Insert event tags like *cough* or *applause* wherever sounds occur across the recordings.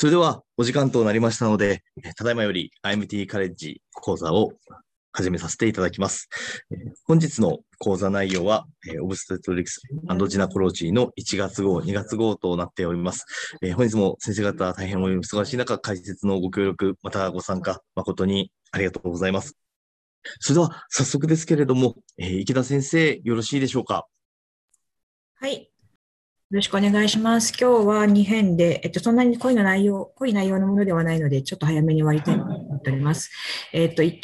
それではお時間となりましたので、ただいまより IMT カレッジ講座を始めさせていただきます。本日の講座内容は、オブステトリクスジナコロジーの1月号、2月号となっております。本日も先生方大変お忙しい中、解説のご協力、またご参加、誠にありがとうございます。それでは早速ですけれども、池田先生、よろしいでしょうか？はい。よろしくお願いします。今日は2編で、えっと、そんなに濃いの内容、濃い内容のものではないので、ちょっと早めに終わりたいと思っております。えっと、1,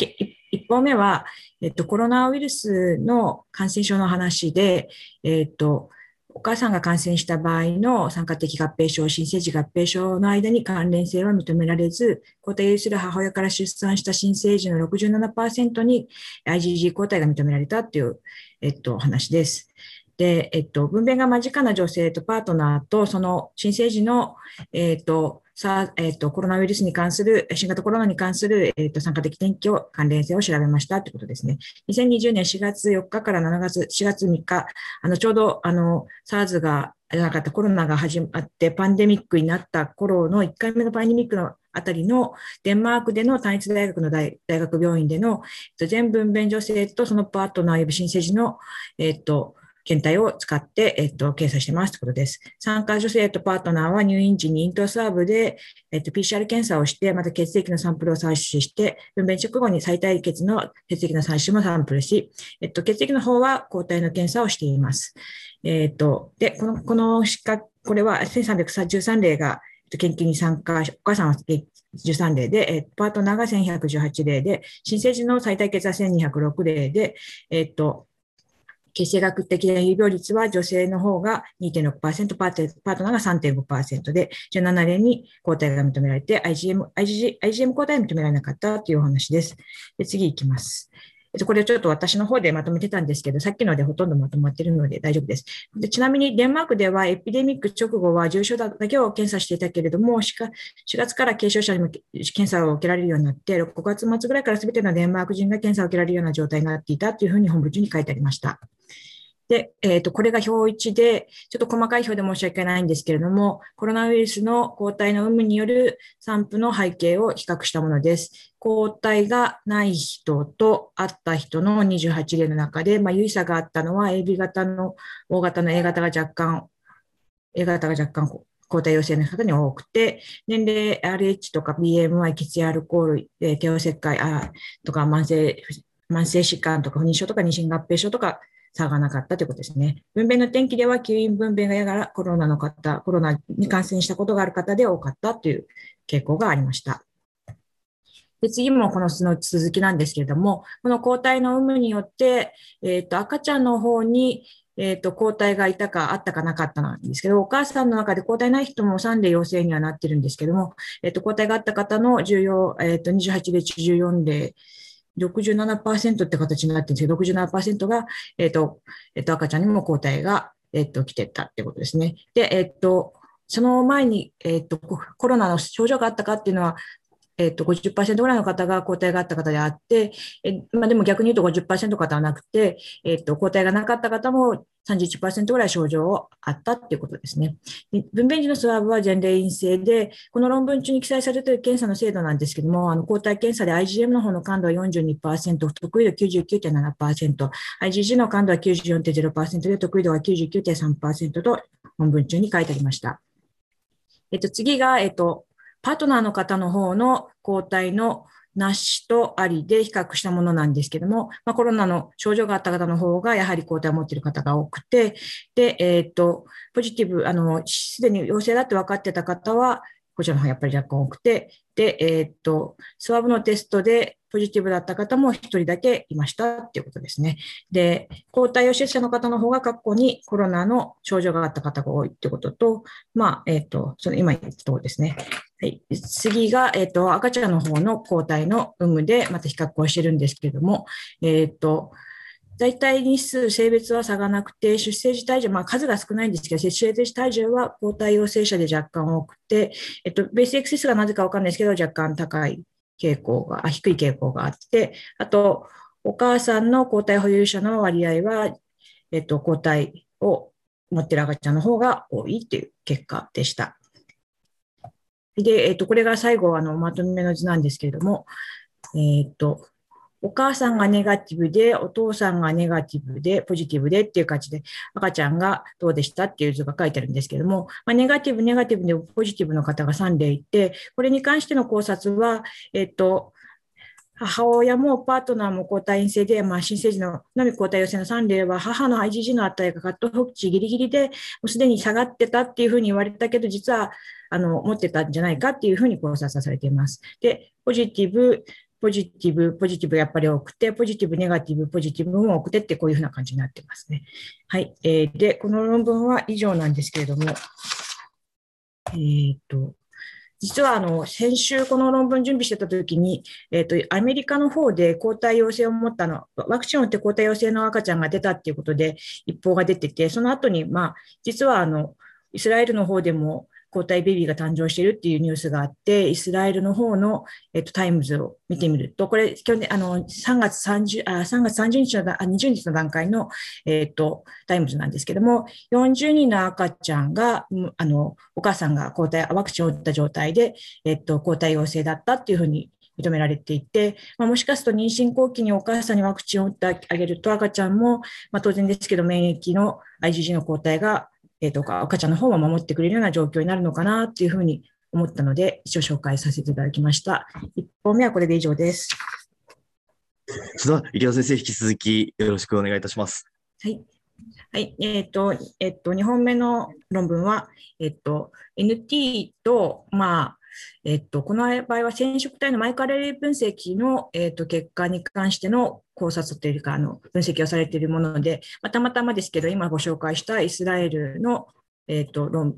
1本目は、えっと、コロナウイルスの感染症の話で、えっと、お母さんが感染した場合の酸化的合併症、新生児合併症の間に関連性は認められず、抗体を有する母親から出産した新生児の67%に IgG 抗体が認められたという、えっと、話です。で、えっと、分娩が間近な女性とパートナーと、その新生児の、えっと、さえっと、コロナウイルスに関する、新型コロナに関する、えっと、参加的転機を、関連性を調べましたということですね。2020年4月4日から7月、4月3日、あの、ちょうど、あの、SARS が、なかったコロナが始まって、パンデミックになった頃の1回目のパンデミックのあたりのデンマークでの単一大学の大学病院でのえっと全分娩女性とそのパートナー及び新生児の、えっと、検体を使って、えっと、検査してますということです。参加女性とパートナーは入院時にイントースワーブで、えっと、PCR 検査をして、また血液のサンプルを採取して、分娩直後に最大血の血液の採取もサンプルし、えっと、血液の方は抗体の検査をしています。えっと、で、この、このこれは1313例が研究に参加、お母さんは13例で、パートナーが1118例で、新生児の最大血は1206例で、えっと、血清学的な有病率は女性の方が2.6%、パートナーが3.5%で、17年に抗体が認められて、IgM、IgG、IgM 抗体が認められなかったというお話です。で次いきます。これちょっと私の方でまとめてたんですけど、さっきのでほとんどまとまってるので大丈夫です。でちなみにデンマークではエピデミック直後は重症だけを検査していたけれども、4月から軽症者にも検査を受けられるようになって、6月末ぐらいから全てのデンマーク人が検査を受けられるような状態になっていたというふうに本部中に書いてありました。で、えっ、ー、と、これが表1で、ちょっと細かい表で申し訳ないんですけれども、コロナウイルスの抗体の有無による散布の背景を比較したものです。抗体がない人とあった人の28例の中で、まあ、有意差があったのは AB 型の、O 型の A 型が若干、A 型が若干抗体陽性の方に多くて、年齢 RH とか BMI、血液アルコール、えー、帝王切開あとか慢性、慢性疾患とか不妊症とか妊娠合併症とか差がなかったということですね。分娩の天気では、吸引分娩がやがらコロナの方、コロナに感染したことがある方で多かったという傾向がありました。で次もこのの続きなんですけれども、この抗体の有無によって、え、ー、と、赤ちゃんの方に、えっ、ー、と、抗体がいたか、あったかなかったなんですけど、お母さんの中で抗体ない人も3例陽性にはなってるんですけども、えっ、ー、と、抗体があった方の重要、えっ、と、28例中14例67%って形になってるんですけど、67%が、えっ、ー、と、えっ、ー、と、赤ちゃんにも抗体が、えっ、ー、と、来てたってことですね。で、えっ、と、その前に、えっ、と、コロナの症状があったかっていうのは、えっ、と、50%ぐらいの方が抗体があった方であって、えまあ、でも逆に言うと50%の方はなくて、えっ、と、抗体がなかった方も31%ぐらい症状をあったっていうことですね。分娩時のスワーブは前例陰性で、この論文中に記載されている検査の精度なんですけども、あの抗体検査で IgM の方の感度は42%、得意度99.7%、IgG の感度は94.0%で、得意度は99.3%と論文中に書いてありました。えっと、次が、えっと、パートナーの方の方の抗体のなしとありで比較したものなんですけども、まあ、コロナの症状があった方の方がやはり抗体を持っている方が多くて、で、えっ、ー、と、ポジティブ、あの、すでに陽性だって分かってた方は、こちらの方がやっぱり若干多くて、で、えっ、ー、と、スワブのテストでポジティブだった方も一人だけいましたっていうことですね。で、抗体陽性者の方の方が過去にコロナの症状があった方が多いってことと、まあ、えっ、ー、と、その今言ったところですね。はい、次が、えっ、ー、と、赤ちゃんの方の抗体の有無でまた比較をしてるんですけれども、えっ、と、大体日数、性別は差がなくて、出生時体重、まあ数が少ないんですけど、出生時体重は抗体陽性者で若干多くて、えっと、ベース XS がなぜかわかんないですけど、若干高い傾向が、あ低い傾向があって、あと、お母さんの抗体保有者の割合は、えっと、抗体を持っている赤ちゃんの方が多いという結果でした。で、えっと、これが最後、あの、まとめの図なんですけれども、えっと、お母さんがネガティブで、お父さんがネガティブで、ポジティブでっていう感じで、赤ちゃんがどうでしたっていう図が書いてあるんですけども、まあ、ネガティブ、ネガティブでポジティブの方が3でいて、これに関しての考察は、えっと、母親もパートナーも交代陰性で、まあ、新生児ののみ交代陽性の3例は、母の IgG の値がカットフォクチギリギリで、もうすでに下がってたっていうふうに言われたけど、実は、あの、持ってたんじゃないかっていうふうに考察されています。で、ポジティブ、ポジティブ、ポジティブやっぱり多くて、ポジティブ、ネガティブ、ポジティブも多くてってこういうふうな感じになってますね。はい。えー、で、この論文は以上なんですけれども、えっ、ー、と、実はあの先週この論文準備してた時に、え、ー、と、アメリカの方で抗体陽性を持ったの、ワクチンを打って抗体陽性の赤ちゃんが出たっていうことで一報が出てて、その後に、まあ、実はあの、イスラエルの方でも抗体ベビーが誕生しているっていうニュースがあって、イスラエルの方の、えっと、タイムズを見てみると、これ、去年、あの、3月30、あ、3月30日の、あ、20日の段階の、えっと、タイムズなんですけども、40人の赤ちゃんが、あの、お母さんが抗体、ワクチンを打った状態で、えっと、抗体陽性だったっていうふうに認められていて、まあ、もしかすると妊娠後期にお母さんにワクチンを打ってあげると赤ちゃんも、まあ、当然ですけど免疫の IgG の抗体がえー、とか赤ちゃんの方も守ってくれるような状況になるのかなっていうふうに思ったので、一応紹介させていただきました。1本目はこれで以上です。それでは、入尾先生、引き続きよろしくお願いいたします。はい。はい。えっ、ー、と、えっ、ー、と、2本目の論文は、えっ、ー、と、NT と、まあ、えっと、この場合は染色体のマイカレリー分析の、えっと、結果に関しての考察というか、あの分析をされているもので、まあ、たまたまですけど、今ご紹介したイスラエルの、えっと、論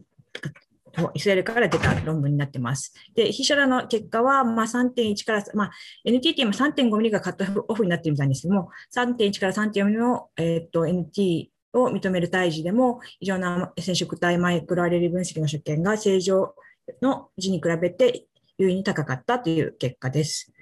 イスラエルから出た論文になってます。で、筆者らの結果は、まあ、3.1から、まあ、NTT も3.5ミリがカットオフになってるみたいですけども、3.1から3.4ミリの、えっと NT を認める胎児でも、異常な染色体マイクロアレル分析の所見が正常の字に比べて優位に高かったという結果です。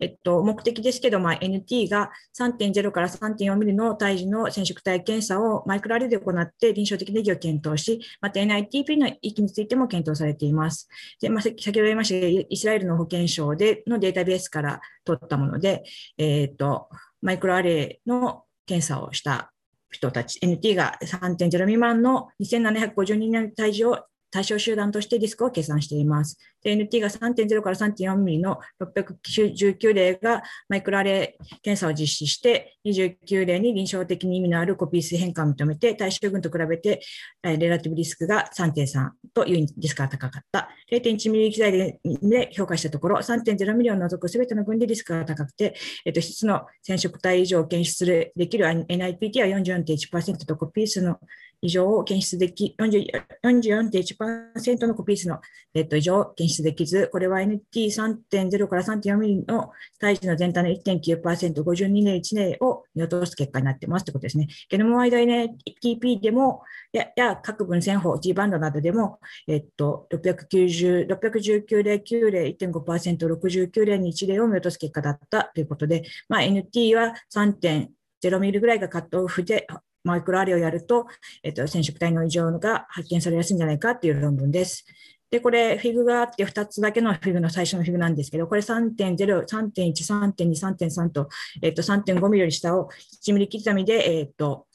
えっと、目的ですけど、まあ、NT が3.0から3.4ミリの胎児の染色体検査をマイクロアレで行って臨床的な意義を検討し、また NITP の域についても検討されています。でまあ、先ほど言いましたイスラエルの保健省でのデータベースから取ったもので、えっと、マイクロアレの検査をした人たち、NT が3.0未満の2750人の胎児を対象集団としてリスクを計算しています。NT が3.0から3.4ミリの619例がマイクロアレ検査を実施して、29例に臨床的に意味のあるコピー数変化を認めて、対象群と比べて、レラティブリスクが3.3というリスクが高かった。0.1ミリ記載で評価したところ、3.0ミリを除くすべての群でリスクが高くて、えっと、質の染色体以上を検出するできる NIPT は44.1%とコピー数の異常を検出でき、44.1%のコピー数の、えっと、異常を検出できず、これは NT3.0 から3.4ミリの胎児の全体の1.9%、52年1年を見落とす結果になってますということですね。ゲノムワイド NTP でも、やや各分線法、G バンドなどでも、えっと、690 619例、9例、1.5%、69例に1例を見落とす結果だったということで、まあ、NT は3.0ミリぐらいがカットオフで、マイクロアレをやると、えっと、染色体の異常が発見されやすいんじゃないかっていう論文です。で、これ、フィグがあって、2つだけのフィグの最初のフィグなんですけど、これ3.0、3.1、3.2、3.3と、えっと、3.5ミリより下を1ミリ刻みで、えっと、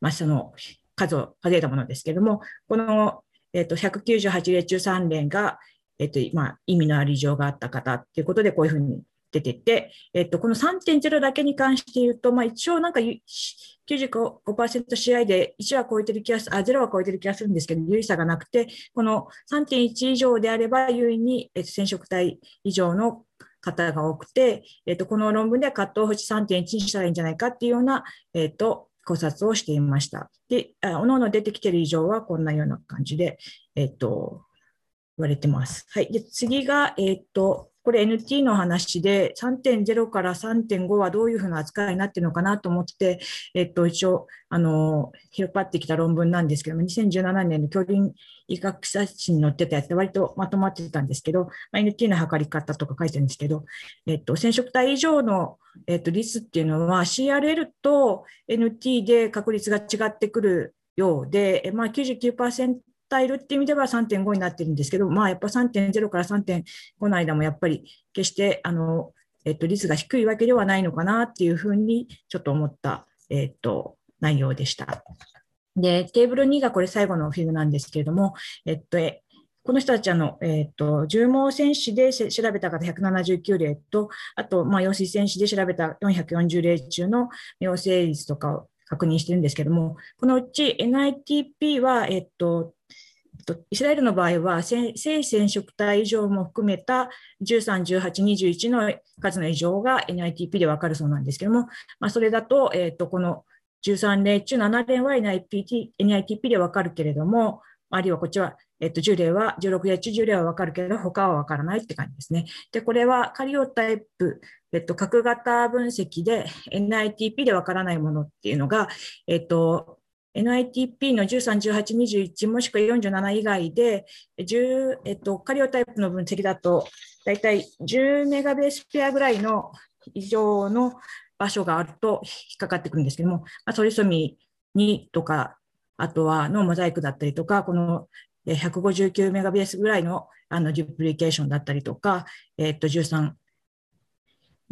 まあ、その数を数えたものですけれども、この、えっと、198例中3例が、えっと、まあ、意味のある異常があった方ということで、こういうふうに出てて、えっと、この3.0だけに関して言うと、まあ、一応なんか95%試合で1は超えてる気がする、あ、0は超えてる気がするんですけど、有意差がなくて、この3.1以上であれば優位にえっと染色体以上の方が多くて、えっと、この論文ではカットオフ値3.1にしたらいいんじゃないかっていうような、えっと、考察をしていました。で、おのおの出てきてる以上はこんなような感じで、えっと、言われてます。はい。で、次が、えっと、これ NT の話で3.0から3.5はどういうふうな扱いになっているのかなと思って、えっと、一応、あの、引っ張ってきた論文なんですけども、2017年の教林医学雑誌に載ってたやつで割とまとまってたんですけど、まあ、NT の測り方とか書いてるんですけど、えっと、染色体以上の、えっと、率っていうのは CRL と NT で確率が違ってくるようで、まあ99%たいるって意味では3.5になってるんですけど、まあ、やっぱ3.0から3.5の間もやっぱり決してあの、えっと、率が低いわけではないのかなっていうふうにちょっと思った、えっと、内容でした。で、テーブル2がこれ最後のフィルなんですけれども、えっと、この人たちあの、えっ、と、重毛戦士で調べた方179例と、あと、まあ、陽水戦士で調べた440例中の陽性率とかを確認してるんですけども、このうち NITP は、えっと、イスラエルの場合は、性染色体異常も含めた13、18、21の数の異常が NITP で分かるそうなんですけども、まあ、それだと、えっと、この13例中7例は NIPT NITP で分かるけれども、あるいはこっちは、えっと、10例は、16例中10例は分かるけど、他は分からないって感じですね。で、これはカリオタイプ、えっと、核型分析で NITP で分からないものっていうのが、えっと、NITP の13、18、21もしくは47以外で、10えっと、カリオタイプの分析だと、だいたい10メガベースペアぐらいの以上の場所があると引っかかってくるんですけども、まあ、トリソミ2とか、あとはのモザイクだったりとか、この159メガベースぐらいのあのデュプリケーションだったりとか、えっと13、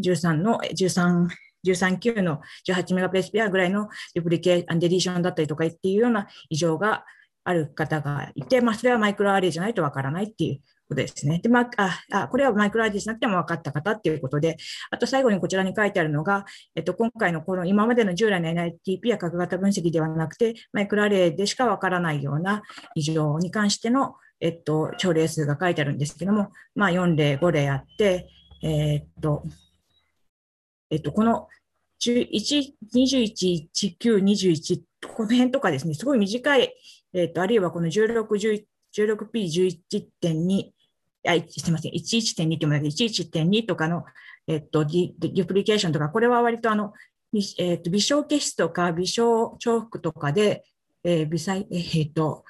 13の、13、13級の18メガベースペアぐらいのデュプリケーション、デリーションだったりとかっていうような異常がある方がいて、まあ、それはマイクロアレイじゃないとわからないっていうことですね。で、まあ、あ、これはマイクロアレイじゃなくても分かった方っていうことで、あと最後にこちらに書いてあるのが、えっと、今回のこの今までの従来の NITP や核型分析ではなくて、マイクロアレイでしか分からないような異常に関しての、えっと、症例数が書いてあるんですけども、まあ、4例、5例あって、えー、っと、えっと、この11、21、19、21、この辺とかですね、すごい短い、えっと、あるいはこの 16P11.2、あ、すみません、11.2っても11.2とかの、えっと、ディデュプリケーションとか、これは割とあの、えっと、微小結質とか微小重複とかで、えー、微細、えっと、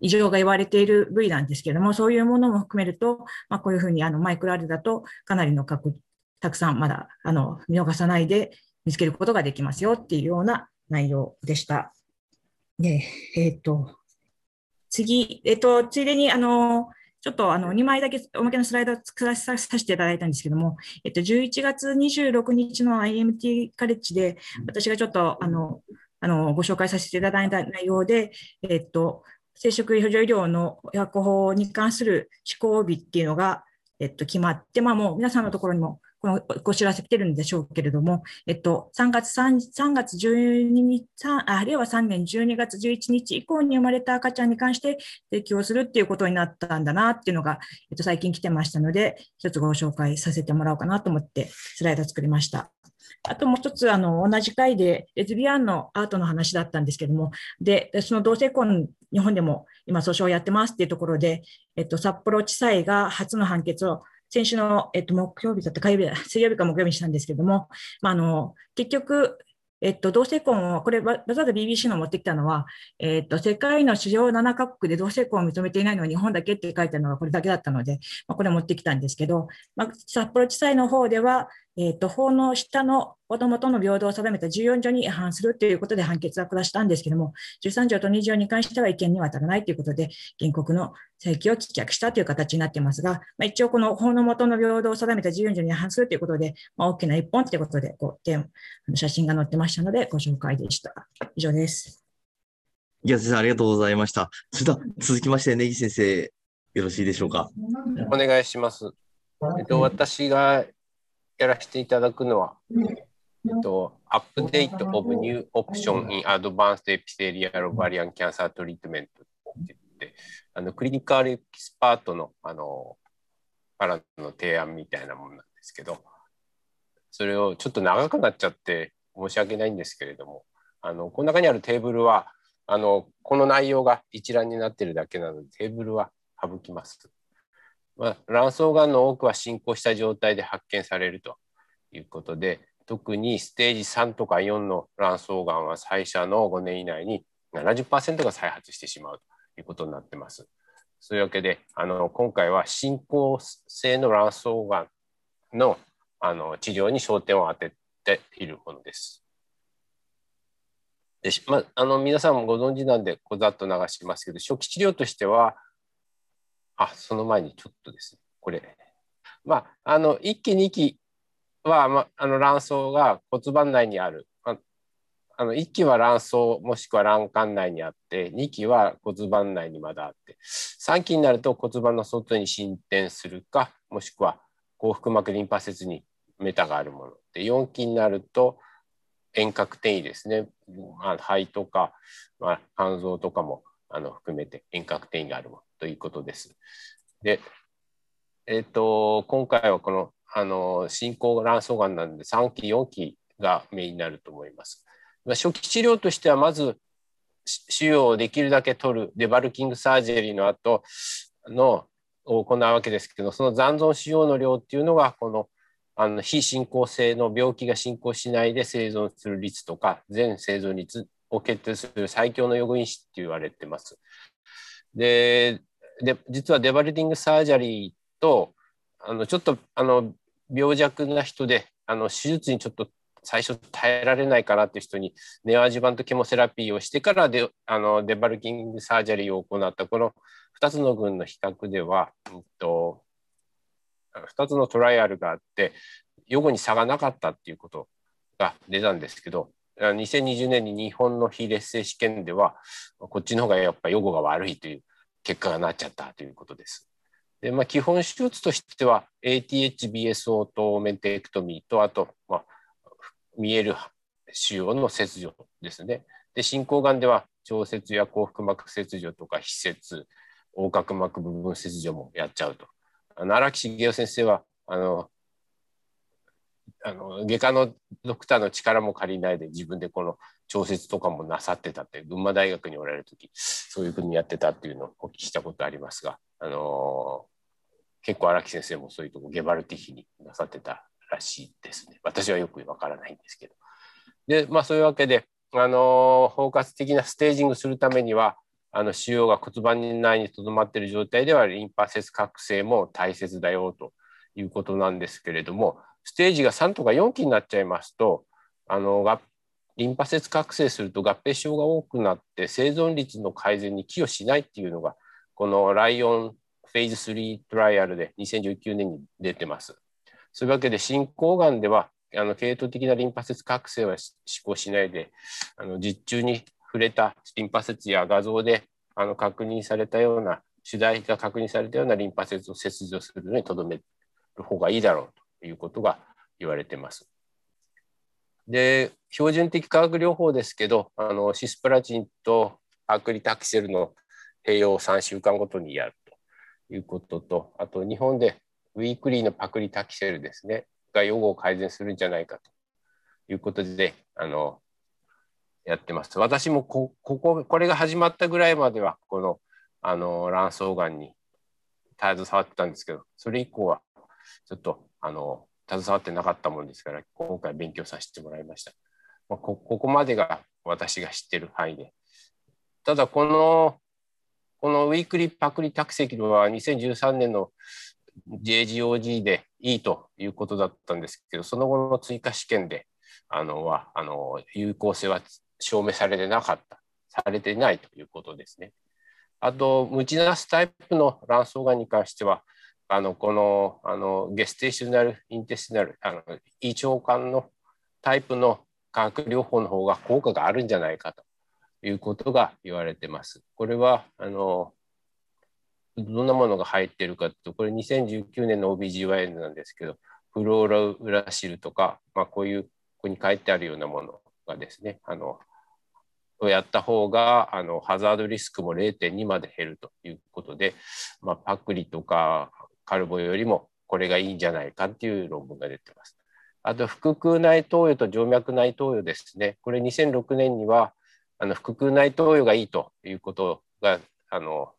異常が言われている部位なんですけれども、そういうものも含めると、まあ、こういうふうにあのマイクロアルだとかなりの確率たくさんまだあの見逃さないで見つけることができますよっていうような内容でした。で、えっ、ー、と、次、えっ、ー、と、ついでに、あの、ちょっとあの2枚だけおまけのスライドを作らさせていただいたんですけども、えっと、11月26日の IMT カレッジで、私がちょっとあのあのご紹介させていただいた内容で、えっと、生殖補助医療の薬法に関する施行日っていうのが、えっと、決まって、まあ、もう皆さんのところにもこのご知らせ来てるんでしょうけれども、えっと、3月 3, 3月12日、あ令和3年12月11日以降に生まれた赤ちゃんに関して提供するっていうことになったんだなっていうのが、えっと、最近来てましたので、一つご紹介させてもらおうかなと思ってスライド作りました。あともう一つ、あの、同じ回でレズビアンのアートの話だったんですけども、で、その同性婚、日本でも今訴訟をやってますっていうところで、えっと、札幌地裁が初の判決を先週の、えっと、木曜日だった火曜日だ、水曜日か木曜日にしたんですけれども、まあ、あの、結局、えっと、同性婚を、これわざわざ BBC の持ってきたのは、えっと、世界の主要7カ国で同性婚を認めていないのは日本だけって書いてあるのがこれだけだったので、まあ、これ持ってきたんですけど、まあ、札幌地裁の方では、えっと、法の下の子どもとの平等を定めた14条に違反するということで判決は下したんですけども、13条と2条に関しては違憲には当たらないということで、原告の請求を棄却したという形になっていますが、まあ、一応この法の下の平等を定めた14条に違反するということで、まあ、大きな一本ということで、こう、写真が載ってましたので、ご紹介でした。以上です。いや、先生、ありがとうございました。それでは、続きまして、根岸先生、よろしいでしょうか？お願いします。えっと、私がやらせていただくのは、えっと、 Update of New Option in Advanced Epithelial Ovarian Cancer Treatment って言って、あの clinical expert のあのからの提案みたいなものなんですけど、それをちょっと長くなっちゃって申し訳ないんですけれども、あのこの中にあるテーブルはあのこの内容が一覧になってるだけなのでテーブルは省きます。まあ、卵巣がんの多くは進行した状態で発見されるということで、特にステージ3とか4の卵巣がんは最初の5年以内に70%が再発してしまうということになってます。そういうわけで、あの今回は進行性の卵巣がんのあの治療に焦点を当てているものです。でまあ、あの皆さんもご存知なんで、こざっと流しますけど、初期治療としては、あ、その前にちょっとですね、これ。まあ、あの、1期、2期は、まあ、の卵巣が骨盤内にある。ああの1期は卵巣もしくは卵管内にあって2期は骨盤内にまだあって3期になると骨盤の外に進展するかもしくは幸福膜リンパ節にメタがあるもので4期になると遠隔転移ですね、まあ、肺とか、まあ、肝臓とかもあの含めて遠隔転移があるものということです。で、えーと、今回はこのあの進行卵巣がんなんで3期4期がメインになると思います。初期治療としてはまず腫瘍をできるだけ取る debulking surgery の後のを行うわけですけどその残存腫瘍の量っていうのがこのあの非進行性の病気が進行しないで生存する率とか全生存率を決定する最強の予後因子って言われてます。でで実は debulking surgery とあのちょっとあの病弱な人であの手術にちょっと最初耐えられないかなっていう人に neoadjuvant chemotherapy をしてからデあの debulking surgery を行ったこの2つの群の比較では、うんと、2つのトライアルがあって予後に差がなかったっていうことが出たんですけど2020年に日本の非劣性試験ではこっちの方がやっぱ予後が悪いという結果がなっちゃったということです。でまあ、基本手術としては ATHBS オーメンテクトミーとあと、まあ、見える腫瘍の切除ですね。で進行がんでは腸切や幸福膜切除とか非切横隔膜部分切除もやっちゃうと。荒木茂雄先生はあのあの外科のドクターの力も借りないで自分でこの調節とかもなさってたって群馬大学におられる時そういうふうにやってたっていうのをお聞きしたことありますが、あの結構荒木先生もそういうとこゲバルティヒになさってたらしいですね。私はよくわからないんですけど。でまあそういうわけで、あの包括的なステージングするためにはあの腫瘍が骨盤内にとどまっている状態ではリンパ節覚醒も大切だよということなんですけれどもステージが3とか4期になっちゃいますとあのリンパ節覚醒すると合併症が多くなって生存率の改善に寄与しないっていうのがこのライオンフェーズ3トライアルで2019年に出てます。そういうわけで進行がんではあの系統的なリンパ節覚醒は施行しないであの実中に触れたリンパ節や画像であの確認されたような主題が確認されたようなリンパ節を切除するのにとどめる方がいいだろうということが言われてます。で標準的化学療法ですけどあのシスプラチンとアクリタキセルの併用を3週間ごとにやるということとあと日本でウィークリーのパクリタキセルですねが予後を改善するんじゃないかということであのやってます。私もこここれが始まったぐらいまではこのあの卵巣がんに携わってたんですけどそれ以降はちょっとあの携わってなかったもんですから今回勉強させてもらいました。まあ、ここまでが私が知ってる範囲で。ただこのこのウィークリーパクリタクセキは2013年の JGOG でいいということだったんですけどその後の追加試験であのはあの有効性は証明されてなかった、されてないということですね。あと、ムチナスタイプの卵巣がんに関しては、あのこのあのゲステーショナル・インテスティナル、あの胃腸管のタイプの化学療法の方が効果があるんじゃないかということが言われてます。これはあのどんなものが入ってるかというと、これ2019年の OBGYN なんですけど、フローラウラシルとか、まあ、こういうここに書いてあるようなものがですね、あのをやった方があのハザードリスクも0.2まで減るということで、まあ、パクリとかカルボよりもこれがいいんじゃないかっていう論文が出てます。あと腹腔内投与と静脈内投与ですね。これ2006年にはあの腹腔内投与がいいということがあの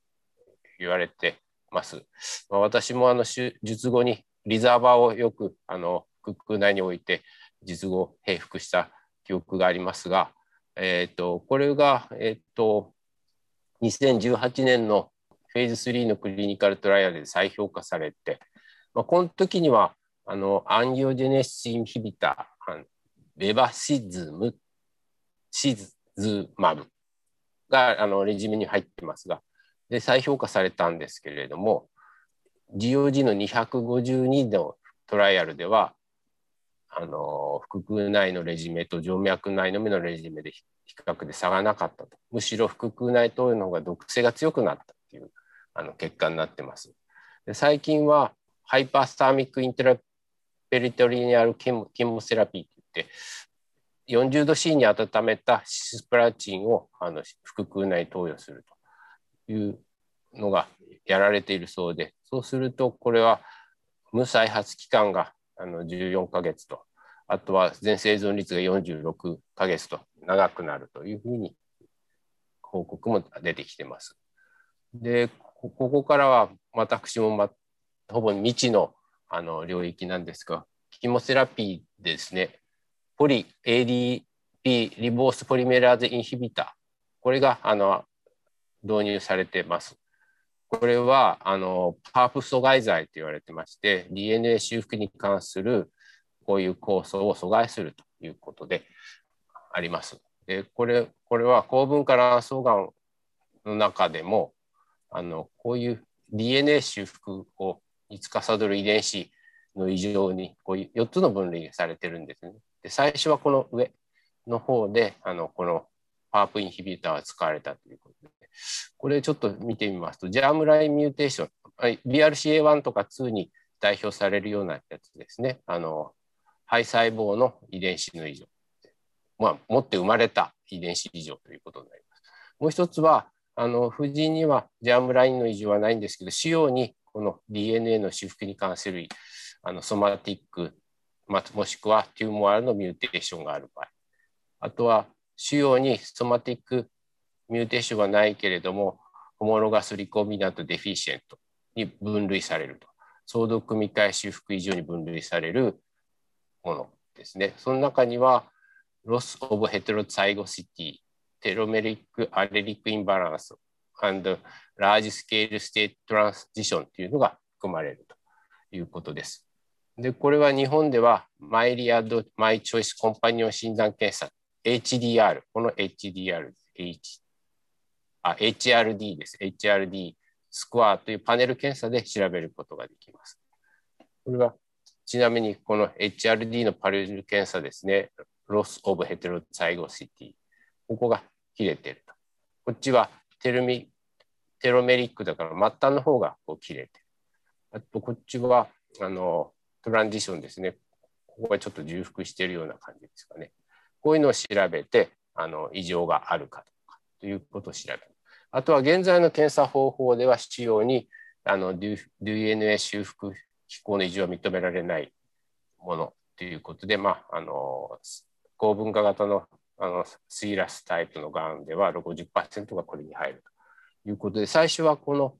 言われてます。まあ、私もあの術後にリザーバーをよくあの腹腔内に置いて術後平服した記憶がありますが、えーと、これが、えーと、2018年のフェーズ3のクリニカルトライアルで再評価されて、まあ、この時にはあのアンギオジェネシスインヒビタベバシズムシズマブがあのレジュメに入ってますが、で再評価されたんですけれども、GOG の252のトライアルでは、あの腹腔内のレジメと静脈内のみのレジメで比較で差がなかったと。むしろ腹腔内投与の方が毒性が強くなったっていうあの結果になってます。で最近は hyperthermic intraperitoneal chemo chemotherapy って言って40度 C に温めたシスプラチンをあの腹腔内投与するというのがやられているそうでそうするとこれは無再発期間があの14ヶ月とあとは全生存率が46ヶ月と長くなるというふうに報告も出てきてます。でここからは私も、ま、ほぼ未知のあの領域なんですがキモセラピーですねポリ ADP リボースポリメラーゼインヒビターこれがあの導入されてます。これはあのパープ阻害剤と言われてまして DNA 修復に関するこういう酵素を阻害するということであります。でこれこれは高分化卵巣がんの中でもあのこういう DNA 修復をに司る遺伝子の異常にこういう4つの分類されてるんですね。で最初はこの上の方であのこのパープインヒビューターが使われたということでこれちょっと見てみますとジャームラインミューテーション BRCA1 とか2に代表されるようなやつですねあの胚細胞の遺伝子の異常、まあ、持って生まれた遺伝子異常ということになります。もう一つはあの本人には germline の異常はないんですけど腫瘍にこの DNA の修復に関するあの somatic まもしくは tumoral の mutation がある場合。あとは腫瘍に somatic mutation はないけれども homologous recombinant deficientに分類されると。相同組み換え修復異常に分類されるものですね。その中にはロス・オブ・ヘテロツァイゴシティテロメリック・アレリック・インバランス and ラージスケール・ステート・トランスジションというのが含まれるということです。で、これは日本では Myriad myChoice コンパニオン診断検査 HDR、この HDR、H、あ、HRD です。HRD スコアというパネル検査で調べることができます。これはちなみにこの HRD のパネル検査ですね、 loss of heterozygosity。ここが切れてると。こっちはテルミテロメリックだから末端の方がこう切れてる。あとこっちはあの transition ですね。ここがちょっと重複しているような感じですかね。こういうのを調べて、あの異常があるかとかということを調べる。あとは現在の検査方法では必要にあの DNA 修復機構の異常は認められないものということで、まあ、あの高分化型のあのスイラスタイプのがんでは50%がこれに入るということで最初はこの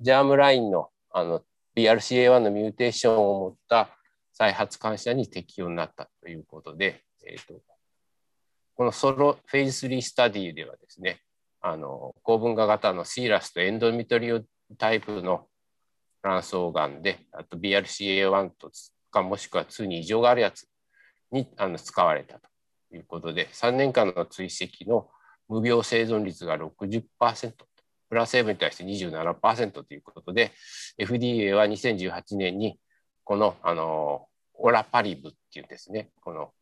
ジャームラインのあの BRCA1 のミューテーションを持った再発患者に適用になったということで、えーと、このソロフェーズ3スタディではですねあの高分化型のシーラスとエンドミトリオタイプの卵巣がんであと BRCA1 とかもしくは2に異常があるやつにあの使われたと。いうことで3年間の追跡の無病生存率が60%プラセーブに対して27%ということで、FDA は2018年にこのあのオラパリブっていうですね、この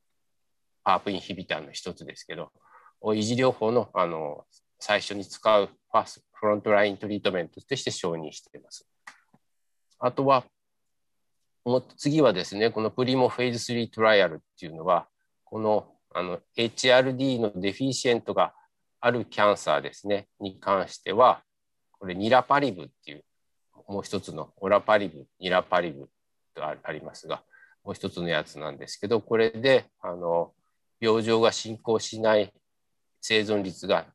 パープインヒビターの一つですけど、維持療法のあの最初に使うファースフロントライントリートメントとして承認しています。あとは、次はですね、このプリモフェーズ3トライアルっていうのは、このあの HRD のデフィシエントがあるキャンサーですね、に関しては、これニラパリブっていう、もう一つのオラパリブ、ニラパリブとありますが、もう一つのやつなんですけど、これであの病状が進行しない生存率が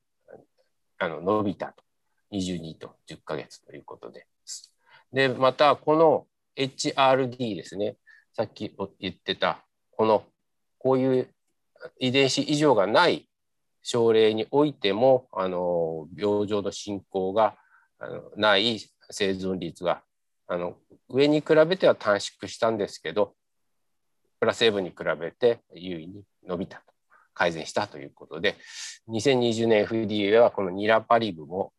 あの伸びたと。22と10ヶ月ということです。で、またこの HRD ですね。さっき言ってた、このこういう遺伝子異常がない症例においてもあの病状の進行がない生存率があの上に比べては短縮したんですけどプラセーブに比べて優位に伸びた改善したということで、2020年 FDA はこのニラパリブも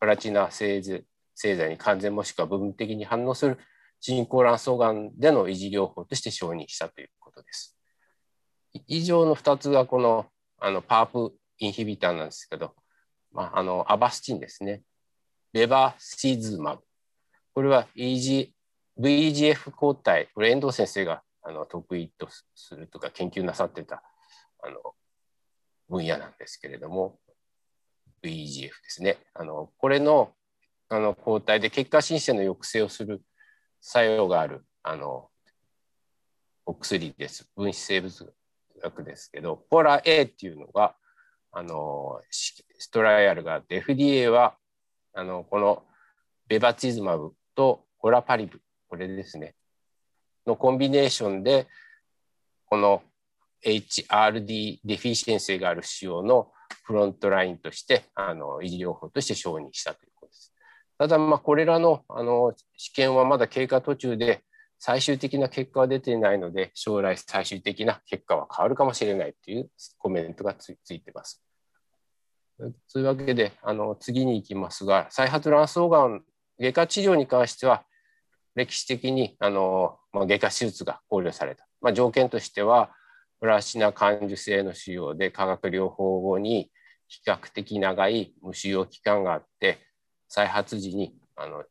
プラチナ製剤に完全もしくは部分的に反応する人工卵巣がんでの維持療法として承認したということです。以上の2つがこのあのパープインヒビターなんですけど、まあ、あのアバスチンですね。レバシズマブ。これは EG VEGF 抗体、これ遠藤先生があの得意とするとか研究なさってたあの分野なんですけれども、VEGF ですね。あのこれのあの抗体で血管新生の抑制をする作用があるあのお薬です。分子生物学ですけど、 PAOLA っていうのがあの trial があって、FDA はあのこのベバチズマブとオラパリブ、これですね、のコンビネーションで、この HRD deficiency がある腫瘍の frontline としてあの治療法として承認したということです。ただ、まあ、これらのあの試験はまだ経過途中で最終的な結果は出ていないので将来最終的な結果は変わるかもしれないというコメントがついてます。というわけであの次に行きますが再発卵巣がん外科治療に関しては歴史的にあの、まあ、外科手術が考慮された、まあ、条件としてはプラチナ感受性の使用で化学療法後に比較的長い無使用期間があって再発時にあの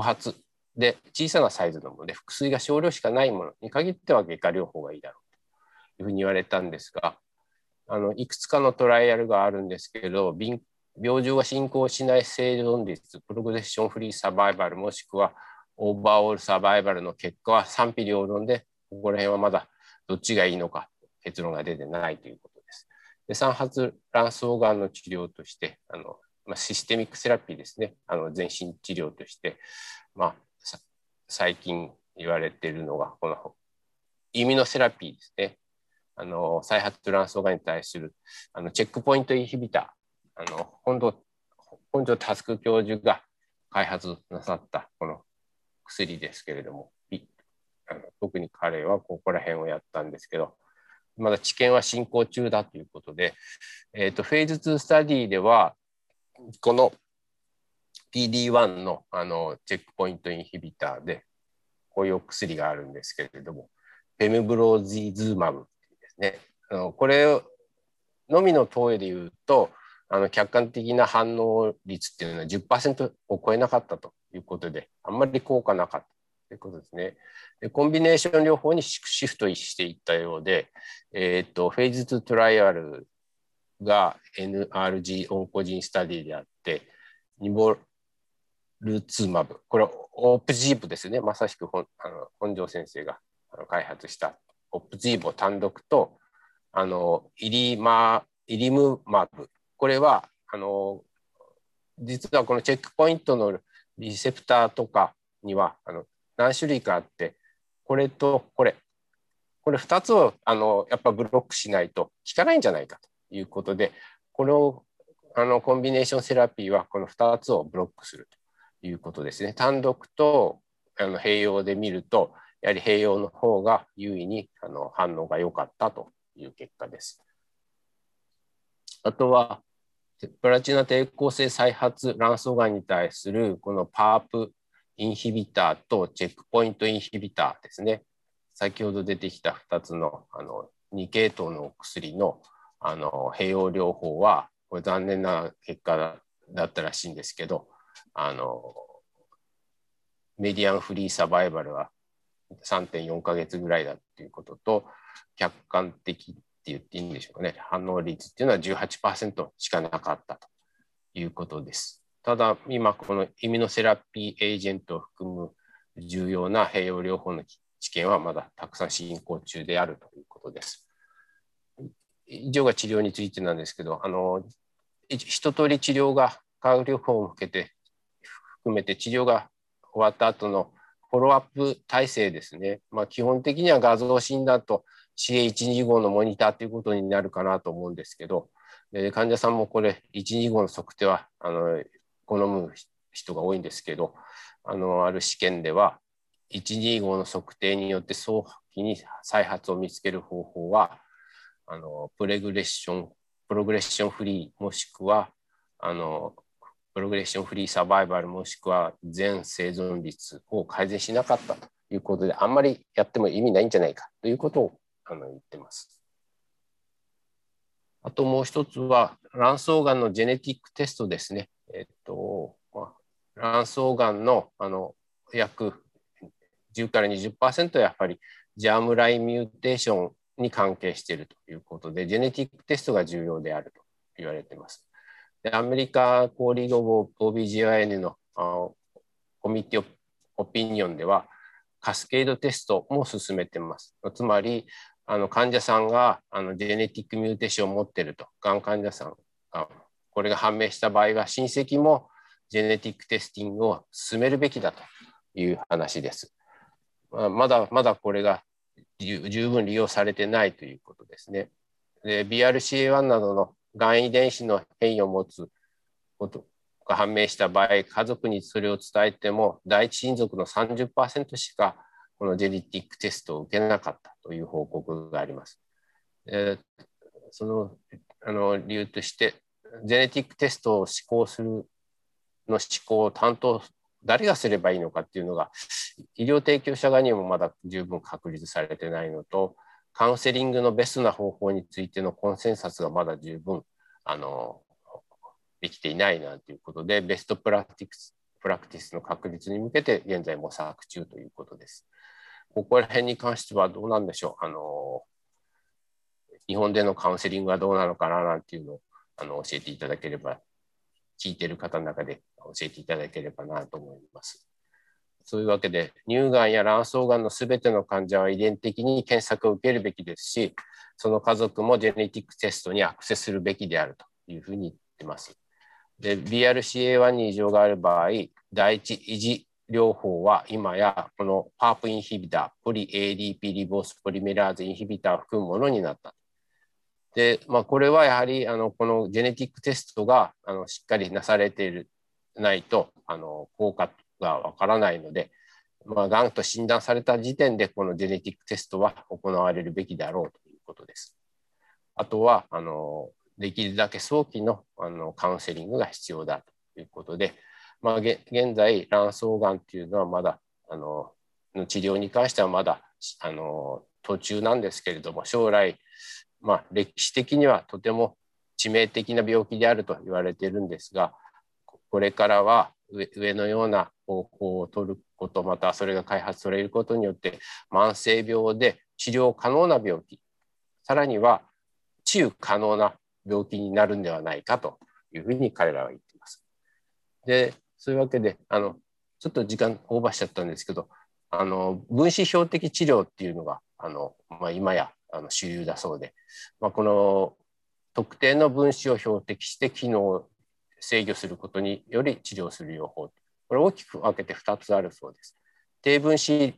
発で小さなサイズのもので腹水が少量しかないものに限っては外科療法がいいだろうというふうに言われたんですがあのいくつかのトライアルがあるんですけど病状が進行しない生存率プログレッションフリーサバイバルもしくはオーバーオールサバイバルの結果は賛否両論でここら辺はまだどっちがいいのか結論が出てないということです。で産発卵巣がんの治療としてあの、まあ、システミックセラピーですねあの全身治療として、まあ、最近言われているのがこのイミノセラピーですね。あの再発卵巣がんに対するあのチェックポイントインヒビター。あの本土本庄佑教授が開発なさったこの薬ですけれども。あの特に彼はここら辺をやったんですけど。まだ治験は進行中だということで、えーと、フェーズ2スタディではこの PD1 のあのチェックポイントインヒビターでこういうお薬があるんですけれどもペムブロージズーマブですねあのこれのみの投与でいうとあの客観的な反応率っていうのは10%を超えなかったということで、あんまり効果なかったということですね。でコンビネーション療法にシフトしていったようで、えー、とフェーズ2トライアルが NRG オンコジンスタディであって、ニボルツマブ、これはオープジーブですね、まさしく本あの本庄先生が開発したオプジーブ単独と、あのイリマイリムマブ。これはあの実はこのチェックポイントのリセプターとかにはあの何種類かあってこれとこれ。これ2つをあのやっぱブロックしないと効かないんじゃないかということでこれをあのコンビネーションセラピーはこの2つをブロックするいうことですね。単独とあの併用で見るとやはり併用の方が優位にあの反応が良かったという結果です。あとはプラチナ抵抗性再発卵巣がんに対するこのパープインヒビターとチェックポイントインヒビターですね。先ほど出てきた2つのあの2系統の薬のあの併用療法はこれ残念な結果だったらしいんですけどあのメディアンフリーサバイバルは3.4ヶ月ぐらいだっていうことと客観的って言っていいんでしょうかね、反応率っていうのは18%しかなかったということです。ただ、今、このイミノセラピーエージェントを含む重要な併用療法の治験はまだたくさん進行中であるということです。以上が治療についてなんですけど、あの一通り治療が化学療法を受けて含めて治療が終わった後のフォローアップ体制ですね、まあ、基本的には画像診断と CA125 のモニターということになるかなと思うんですけど、患者さんもこれ125の測定はあの好む人が多いんですけどあのある試験では125の測定によって早期に再発を見つける方法はあのプレグレッション、プログレッションフリー、もしくは、あのプログレッションフリーサバイバル、もしくは全生存率を改善しなかったということで、あんまりやっても意味ないんじゃないかということをあの言ってます。あともう一つは、卵巣がんのジェネティックテストですね。えっと、まあ、卵巣がんのあの約10から20%はやっぱりジャームラインミューテーションに関係しているということで、ジェネティックテストが重要であると言われています。でアメリカコーリーグ・オブ・ OBGYN のコミッティオピニオンでは、カスケードテストも進めてます。つまり、あの患者さんがあの genetic mutation を持っていると、がん患者さんあ、これが判明した場合は、親戚も genetic testing を勧めるべきだという話です。まだまだこれが十分利用されてないということですね。で BRCA1 などのがん遺伝子の変異を持つことが判明した場合、家族にそれを伝えても、第一親族の30%しかこのジェネティックテストを受けなかったという報告があります。えー、そのあの理由として、ジェネティックテストを施行するの施行を担当誰がすればいいのかっていうのが医療提供者側にもまだ十分確立されてないのとカウンセリングのベストな方法についてのコンセンサスがまだ十分あのできていないなということで best practice practice の確立に向けて現在模索中ということです。ここら辺に関してはどうなんでしょう？あの日本でのカウンセリングはどうなのかななんていうのをあの教えていただければ聞いている方の中で教えていただければなと思います。そういうわけで、乳がんや卵巣がんのすべての患者は遺伝的に検索を受けるべきですし、その家族もジェネティックテストにアクセスするべきであるというふうに言ってます。で、BRCA1 に異常がある場合、第一維持療法は今やこのパープインヒビター、ポリ ADP リボースポリメラーゼインヒビターを含むものになった。で、まあ、これはやはりあのこのジェネティックテストがあのしっかりなされているないとあの効果がわからないので、まあ、がんと診断された時点でこのジェネティックテストは行われるべきであろうということです。あとはあのできるだけ早期のあのカウンセリングが必要だということで、まあ、現在卵巣がんっていうのはまだあの治療に関してはまだあの途中なんですけれども将来、まあ、歴史的にはとても致命的な病気であると言われているんですがこれからは上のような方法を取ることまたそれが開発されることによって慢性病で治療可能な病気さらには治癒可能な病気になるんではないかというふうに彼らは言っています。でそういうわけであのちょっと時間オーバーしちゃったんですけどあの分子標的治療っていうのがあの、まあ、今やあの主流だそうで、まあ、この特定の分子を標的して機能制御することにより治療する療法。これ大きく分けて2つあるそうです。低分子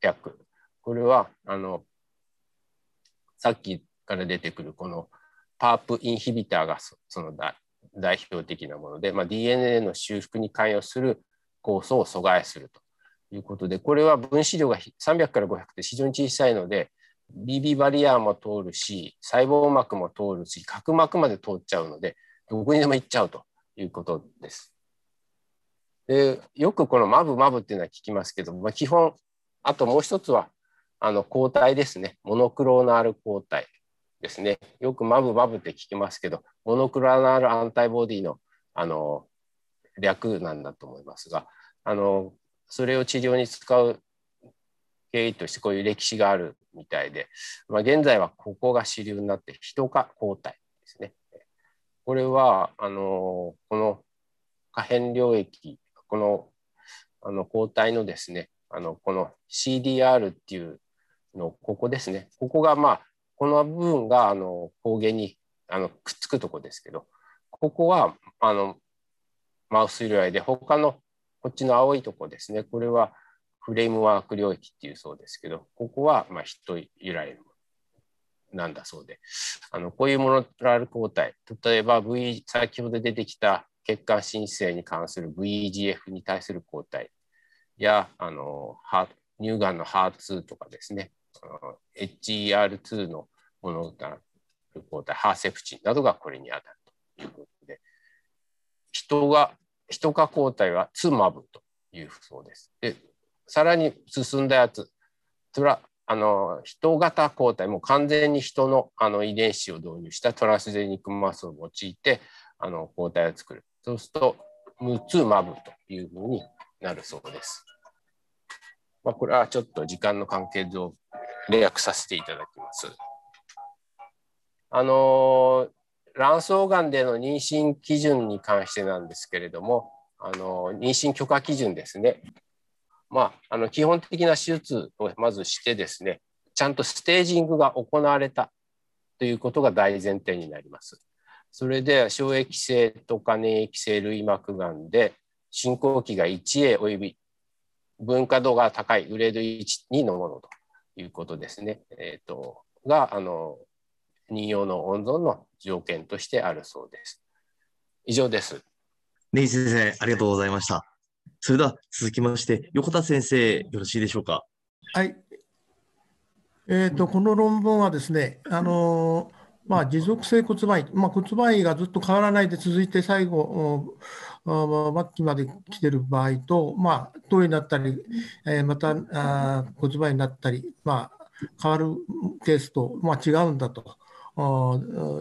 薬。これは、あの、さっきから出てくるこのパープインヒビターがその代表的なもので、まあ、DNA の修復に関与する酵素を阻害するということで、これは分子量が300から500で非常に小さいので、BB バリアも通るし、細胞膜も通るし、角膜まで通っちゃうので、どこにでも行っちゃうということです。でよくこのマブマブっていうのは聞きますけど、まあ、基本あともう一つはあの抗体ですね。モノクローナル抗体ですね。よくマブマブって聞きますけどモノクローナルアンタイボディのあの略なんだと思いますがあのそれを治療に使う経緯としてこういう歴史があるみたいで、まあ、現在はここが主流になってヒト化抗体ですね。これはあのこの可変領域このあの抗体のですねあのこの CDR っていうのここですね。ここがまあこの部分があの抗原にあのくっつくとこですけどここはあのマウス由来で他のこっちの青いとこですね。これはフレームワーク領域っていうそうですけどここはまあ人由来のなんだそうで、あのこういうモノクラル抗体、例えば V、先ほど出てきた血管新生に関する VEGF に対する抗体。や、あの乳がんの HER2 とかですね、HER2 のものがる抗体、ハーセプチンなどがこれに当たるということで、人が、人化抗体はツマブというそうです。で、さらに進んだやつ、それはあの人型抗体もう完全に人のあの遺伝子を導入したトランスジェニックマスを用いてあの抗体を作る。そうすると、ムツマブというふうになるそうです。まあ、これはちょっと時間の関係上、例訳させていただきます。あの、卵巣がんでの妊娠基準に関してなんですけれども、あの妊娠許可基準ですね。まあ、あの基本的な手術をまずしてですね、ちゃんとステージングが行われたということが大前提になります。それで、小液性とか粘液性類膜がんで、進行期が 1A および分化度が高いグレード1、2のものということですね。え、ー、と、が、あの、妊用の温存の条件としてあるそうです。以上です。根岸先生、ありがとうございました。それでは続きまして、横田先生、よろしいでしょうか？はい。えーと、この論文はですね、あのまあ、持続性骨盤、まあ、骨盤がずっと変わらないで続いて最後、末期まで来てる場合と、まあ、糖になったり、えー、またあ骨盤になったり、まあ、変わるケースと、まあ、違うんだと。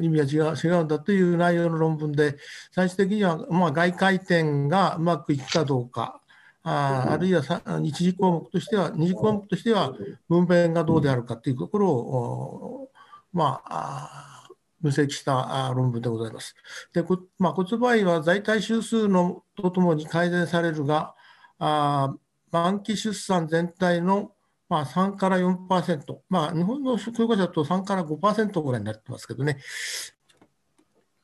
意味は違う違うんだという内容の論文で、最終的には、まあ、外回転がうまくいくかどうか、ああるいは一次項目としては、二次項目としては、分娩がどうであるかというところを、まあ、分析した論文でございます。でまあ、骨盤位は在体周数のとともに改善されるが、あ満期出産全体のまあ、3から4%、まあ、日本の教科書だと3から5%ぐらいになってますけどね、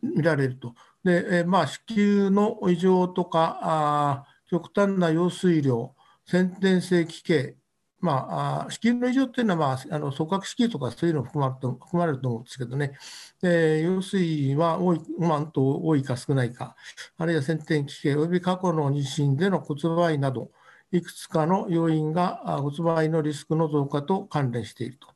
見られると。で、えまあ、子宮の異常とか、あ極端な用水量、先天性奇形、まあ、子宮の異常っていうのは、まあ、あの組閣子宮とかそういうの含まれると含まれると思うんですけどね、で用水は多い,、まあ、多いか少ないか、あるいは先天奇形および過去の妊娠での骨盤位など、いくつかの要因が骨盤のリスクの増加と関連していると。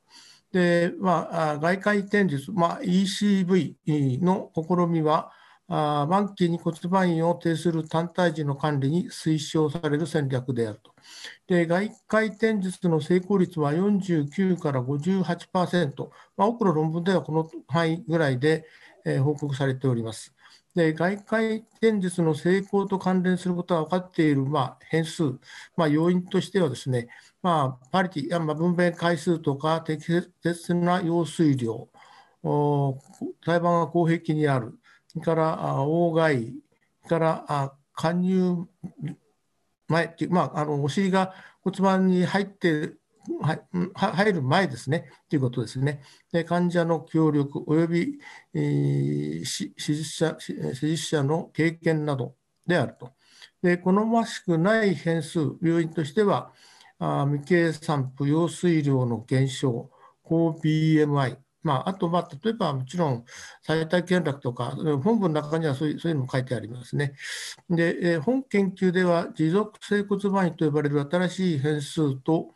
で、まあ、外界転術、まあ、ECV の試みは、満期に骨盤位を呈する単体時の管理に推奨される戦略であると。で外界転術の成功率は49から58%、まあ、多くの論文ではこの範囲ぐらいで、えー、報告されております。で外界転術の成功と関連することが分かっている、まあ、変数、まあ、要因としてはですね、まあ、パリティ、まあ、分娩回数とか適切な用水量、胎盤が後壁にある、それから大外、から加入前っていう、まあ、あのお尻が骨盤に入って入る前ですね、ということですね。で患者の協力及び、えー、手術者手術者の経験などであると。で好ましくない変数、要因としては、あ未計算布用水量の減少、高 BMI、まあ、あと、まあ、例えばもちろん最大見落とか、本文の中にはそういうそういうのも書いてありますね。で、えー、本研究では持続性骨盤位と呼ばれる新しい変数と、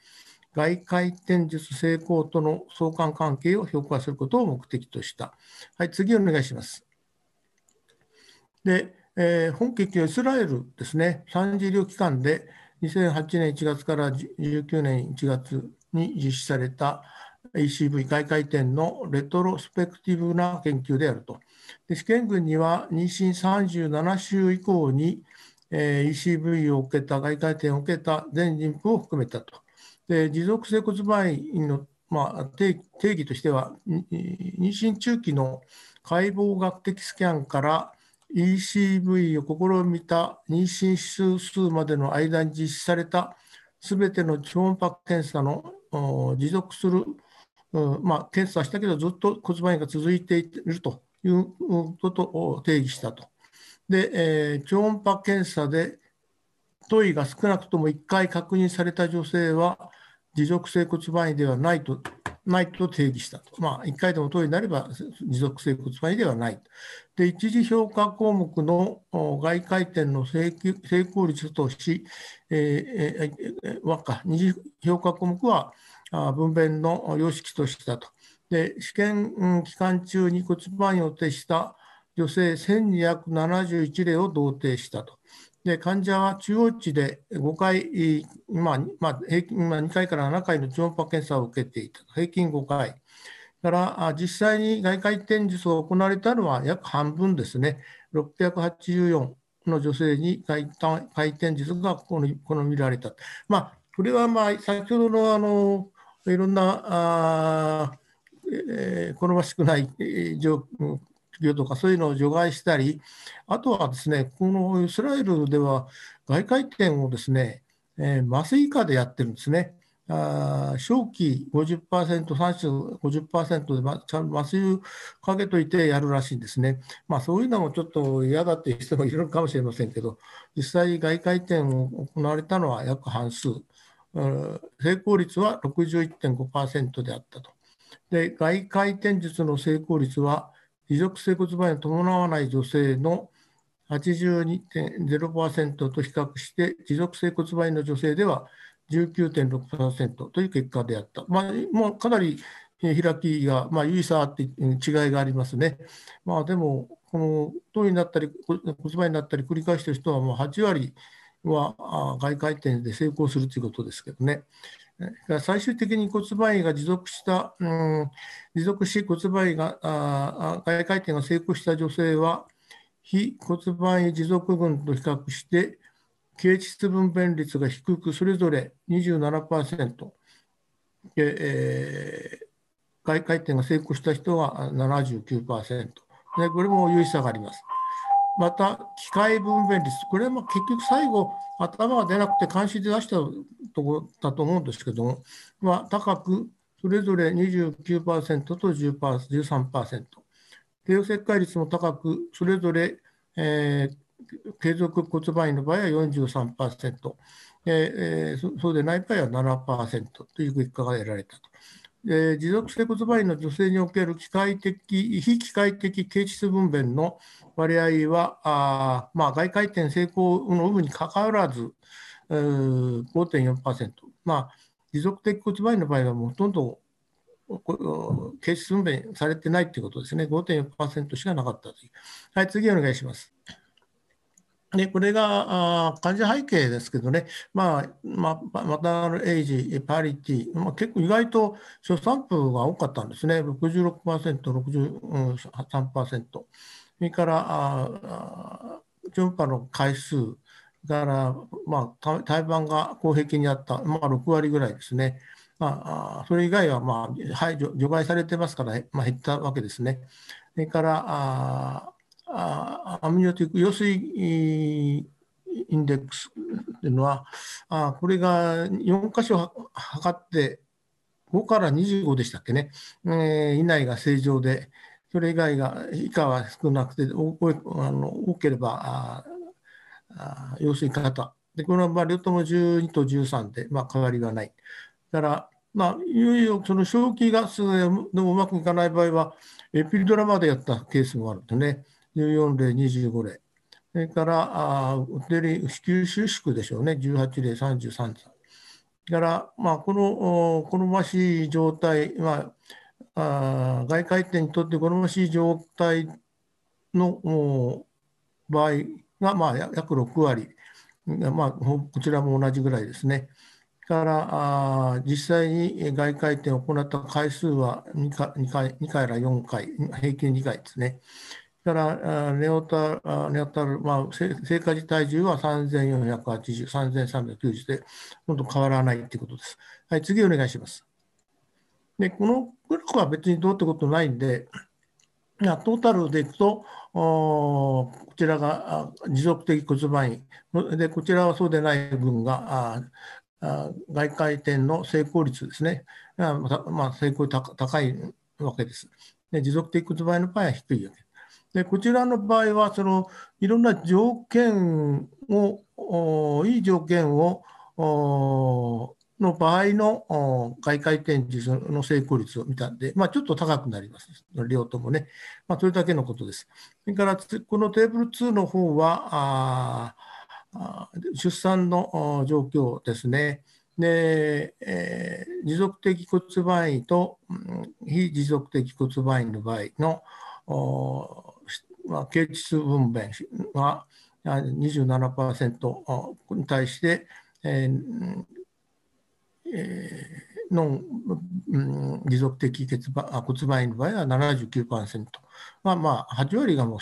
外回転術成功との相関関係を評価することを目的とした。はい、次お願いします。で、えー、本研究はイスラエルですね、3次医療機関で2008年1月から19年1月に実施された ECV 外回転のレトロスペクティブな研究であると。で試験群には妊娠37週以降に、えー、ECV を受けた外回転を受けた全妊婦を含めたと。で持続性骨盤位の、まあ、定義としては、妊娠中期の解剖学的スキャンから ECV を試みた妊娠週数数までの間に実施されたすべての超音波検査の持続する、まあ、検査したけどずっと骨盤位が続いているということを定義したと。で、えー、超音波検査で頭位が少なくとも1回確認された女性は持続性骨盤位ではないとないと定義したと。まあ、1回でも頭位になれば持続性骨盤位ではない。で、一次評価項目の外回転の成功率とし、えー、えー、か、二次評価項目は分娩の様式としたと。で試験期間中に骨盤位を呈した女性1271例を同定したと。で患者は中央値で5回、まあ、平均まあ、2回から7回の超音波検査を受けていた、平均5回。から実際に外科一点術を行われたのは約半分ですね、684の女性に外回転術がこのこの見られた。まあ、これはまあ先ほどのあのいろんなあ、えー、好ましくない状況とかそういうのを除外したり、あとはですね、このイスラエルでは外回転をですね、えー、麻酔下でやってるんですね。あ初期50%、30、50%で、ま、ちゃん麻酔かけといてやるらしいんですね。まあ、そういうのもちょっと嫌だっていう人もいるかもしれませんけど、実際、外回転を行われたのは約半数。成功率は61.5%であったと。で、外回転術の成功率は、持続性骨盤炎を伴わない女性の82.0%と比較して、持続性骨盤炎の女性では19.6%という結果であった。まあ、もうかなり開きが、まあ、有意差って違いがありますね。まあ、でも、この糖になったり骨盤になったり繰り返している人はもう8割は外回転で成功するということですけどね。最終的に骨盤位が持続した、うん、持続し骨盤位が外回転が成功した女性は、非骨盤位持続群と比較して、形質分娩率が低く、それぞれ27%、えー、外回転が成功した人は79%、でこれも有意差があります。また、機械分娩率、これは結局最後、頭が出なくて監視で出したところだと思うんですけども、まあ、高く、それぞれ29%と13%。帝王切開率も高く、それぞれ、えー、継続骨盤位の場合は43%、えー、そうでない場合は7%という結果が得られたと。持続性骨盤位の女性における機械的、非機械的形質分娩の割合は、あまあ、外回転成功の有無にかかわらず、5.4%。まあ、持続的骨盤位の場合はもうほとんど形質分娩されてないということですね。5.4%しかなかったという。はい、次お願いします。で、これがあ患者背景ですけどね、まあ、まあ、マタールエイジ、パリティ、まあ、結構意外と初産婦が多かったんですね、66%、63%。それからあ超音波の回数から、まあ、胎盤が公壁にあった、まあ、6割ぐらいですね。まあ、それ以外は、まあ、排除除外されてますから、まあ、減ったわけですね。それからあアミニオティック陽水インデックスというのは、あこれが4箇所測って、5から25でしたっけね、えー、以内が正常で、それ以外が以下は少なくて、多あの多ければあ陽水型。で、この場合、両とも12と13で、まあ、変わりがない。だから、まあ、いよいよその正気ガスでもうまくいかない場合は、エピドラまでやったケースもあるとね。14例、25例。それから、あお手入子宮収縮でしょうね、18例、33例。から、まあ、この好ましい状態、まあ、あ外回転にとって好ましい状態の場合が、まあ、約6割、まあ、こちらも同じぐらいですね。からあ実際に外回転を行った回数は2回 ,2 回 ,2 回から4回、平均2回ですね。からネオタネオタル、まあ、成果自体重は3480、3390で、ほと変わらないということです。はい、次お願いします。で、このグラフは別にどうってことないんで、トータルでいくと、こちらが持続的骨盤位、でこちらはそうでない分が外回転の成功率ですね、まあ、成功高いわけです。で持続的骨盤位の場合は低いわけですでこちらの場合はそのいろんな条件をいい条件をの場合の外回転時の成功率を見たんで、まあ、ちょっと高くなります。両ともね。まあ、それだけのことです。それから、このテーブル2の方は、あ出産の状況ですね。で、えー、持続的骨盤位と、う、非持続的骨盤位の場合の、まあ、経腟分娩は27%に対して、えーえー、の、うん、持続的骨盤位の場合は79%。まあまあ、8割がもう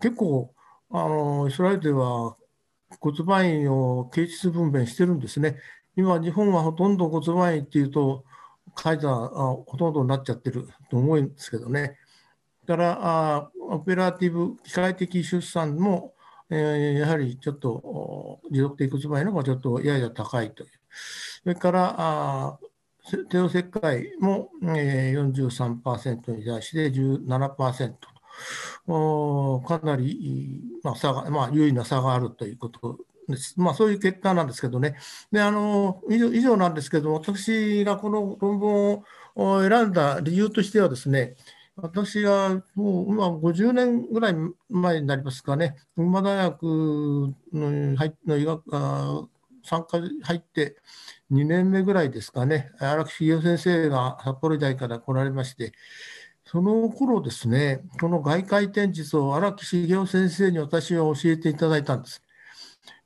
結構、あのイスラエルでは骨盤位を経腟分娩してるんですね。今、日本はほとんど骨盤位っていうと、カイザーほとんどになっちゃってると思うんですけどね。だからあ、オペラティブ、機械的出産も、えー、やはりちょっと持続的骨盤位の方がちょっとやや高いという。それからあ帝王切開も、えー、43%に対して17%と、かなり、まあ差がまあ、優位な差があるということです。まあ、そういう結果なんですけどね。であの以上以上なんですけども、私がこの論文を選んだ理由としてはですね、私はもう今50年ぐらい前になりますかね、群馬大学のの医学参加入って2年目ぐらいですかね、荒木茂雄先生が札幌大から来られまして、その頃ですね、この外界展術を荒木茂雄先生に私は教えていただいたんです。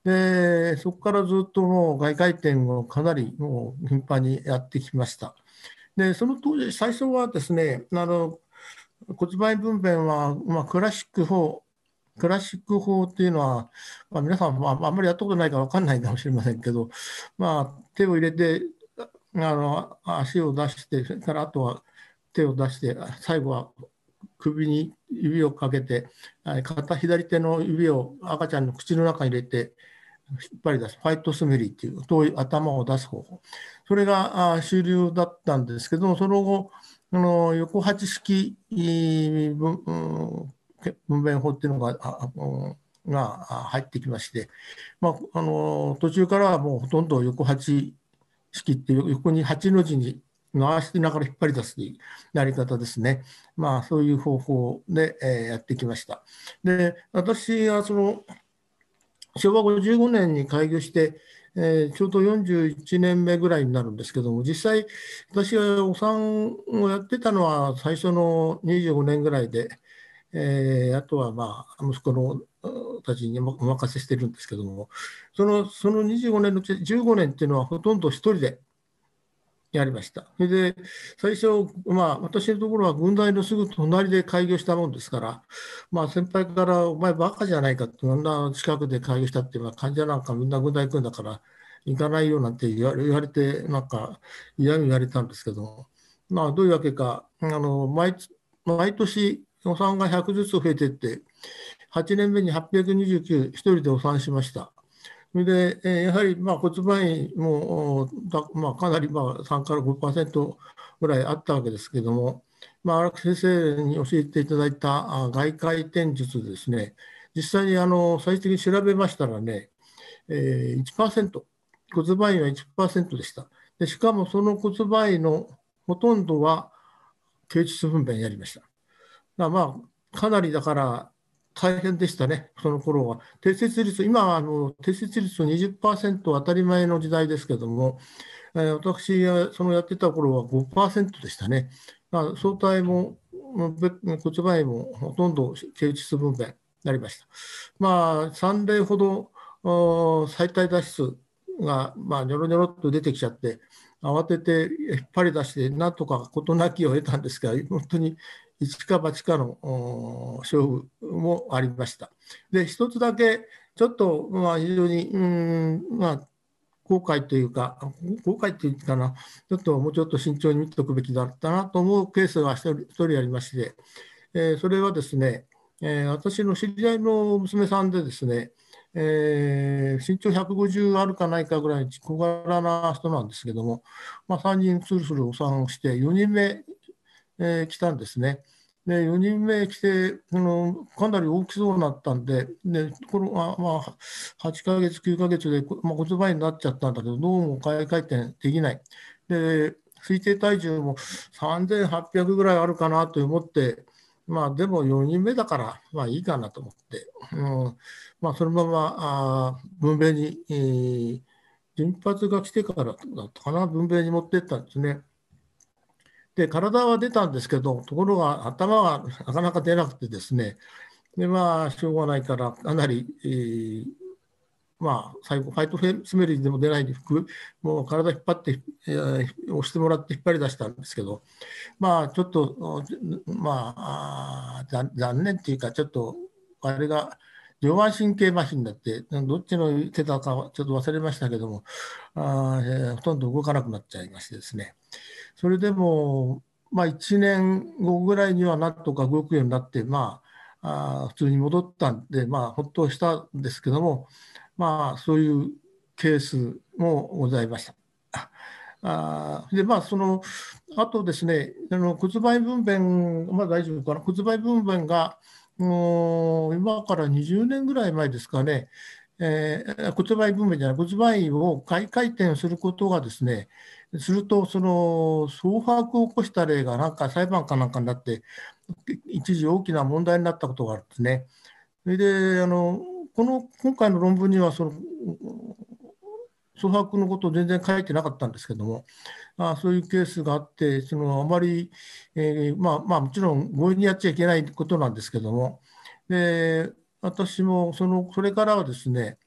で、そこからずっともう外界展をかなりもう頻繁にやってきました。で、その当時、最初はですね、あの骨盤分娩は、まあ、クラシック法、クラシック法っていうのは、まあ、皆さん、まあ、あんまりやったことないから分かんないかもしれませんけど、まあ、手を入れて、あの足を出して、それからあとは手を出して、最後は首に指をかけて、片左手の指を赤ちゃんの口の中に入れて、引っ張り出す、ファイトスメリーっていう、遠い頭を出す方法。それが主流だったんですけども、その後、あの横八式分娩法っていうのがが入ってきまして、まあ、あの途中からはもうほとんど横八式っていう横に8の字に回しながら引っ張り出すというやり方ですね。まあそういう方法で、え、やってきました。で、私はその昭和55年に開業して、えー、ちょうど41年目ぐらいになるんですけども、実際、私がお産をやってたのは最初の25年ぐらいで、えー、あとはまあ息子のたちにお任せしてるんですけども、そのその25年のうち15年っていうのはほとんど一人でやりました。それで、最初、まあ、私のところは軍大のすぐ隣で開業したもんですから、まあ、先輩から、お前バカじゃないかって、こんな近くで開業したっていうのは、患者なんかみんな軍大行くんだから、行かないよなんて言われて、なんか嫌味言われたんですけども、まあ、どういうわけか、あの毎毎年予算が100ずつ増えてって、8年目に829、1人で予算しました。それで、えやはりまあ骨盤位も、まあ、かなりまあ3から5%ぐらいあったわけですけれども、まあ、荒木先生に教えていただいた外回転術ですね、実際にあの最終的に調べましたらね、えー、1%、骨盤位は1%でした。でしかもその骨盤位のほとんどは経腟分娩やりました。まあ、かなりだから大変でしたね、その頃は。定説率、今はあの定説率20%当たり前の時代ですけども、えー、私がそのやってた頃は5%でしたね。まあ、相対も骨盤もほとんど経腟分娩になりました。まあ、3例ほど最大脱出が、まあ、ニョロニョロっと出てきちゃって、慌てて引っ張り出して、なんとか事なきを得たんですが、本当に一か八かの勝負もありました。で、一つだけ、ちょっと、まあ、非常に、うん、まあ、後悔というか、後悔っていうかな、ちょっともうちょっと慎重に見ておくべきだったなと思うケースが一人ありまして、えー、それはですね、えー、私の知り合いの娘さんでですね、えー、身長150あるかないかぐらい小柄な人なんですけども、まあ、3人スルスルお産をして、4人目、えー、来たんですね。で4人目来てあのかなり大きそうになったんで、でこのあまあ、8ヶ月、9ヶ月で、まあ、骨盤になっちゃったんだけど、どうも回転できない。で推定体重も3800ぐらいあるかなと思って、まあ、でも4人目だから、まあいいかなと思って、うんまあ、そのままあ分娩に、えー陣発が来てからだったかな、分娩に持ってったんですね。で、体は出たんですけど、ところが頭がなかなか出なくてですね、で、まあ、しょうがないから、かなり、えー、まあ、最後、ファイトフェスメリーでも出ないで、もう体引っ張って、えー、押してもらって引っ張り出したんですけど、まあ、ちょっと、まあ、残念っていうか、ちょっと、あれが、上腕神経麻痺になって、どっちの言ってたかちょっと忘れましたけども、あえー、ほとんど動かなくなっちゃいましてですね。それでも、まあ、1年後ぐらいにはなんとか動くようになって、まあ、あ普通に戻ったんで、まあ、ほっとしたんですけども、まあ、そういうケースもございました。あで、まあ、その、あとですね、あの骨盤分娩、まあ大丈夫かな、骨盤分娩が、もう今から20年ぐらい前ですかね、えー、骨盤分娩じゃない、骨盤を回回転することがですね、すると、その総把を起こした例がなんか裁判かなんかになって、一時大きな問題になったことがあるんですね。それで、あのこの今回の論文にはその、総把のことを全然書いてなかったんですけども、あそういうケースがあって、そのあまり、えー、まあ、まあ、もちろん強引にやっちゃいけないことなんですけども、で私もそのそれからはですね、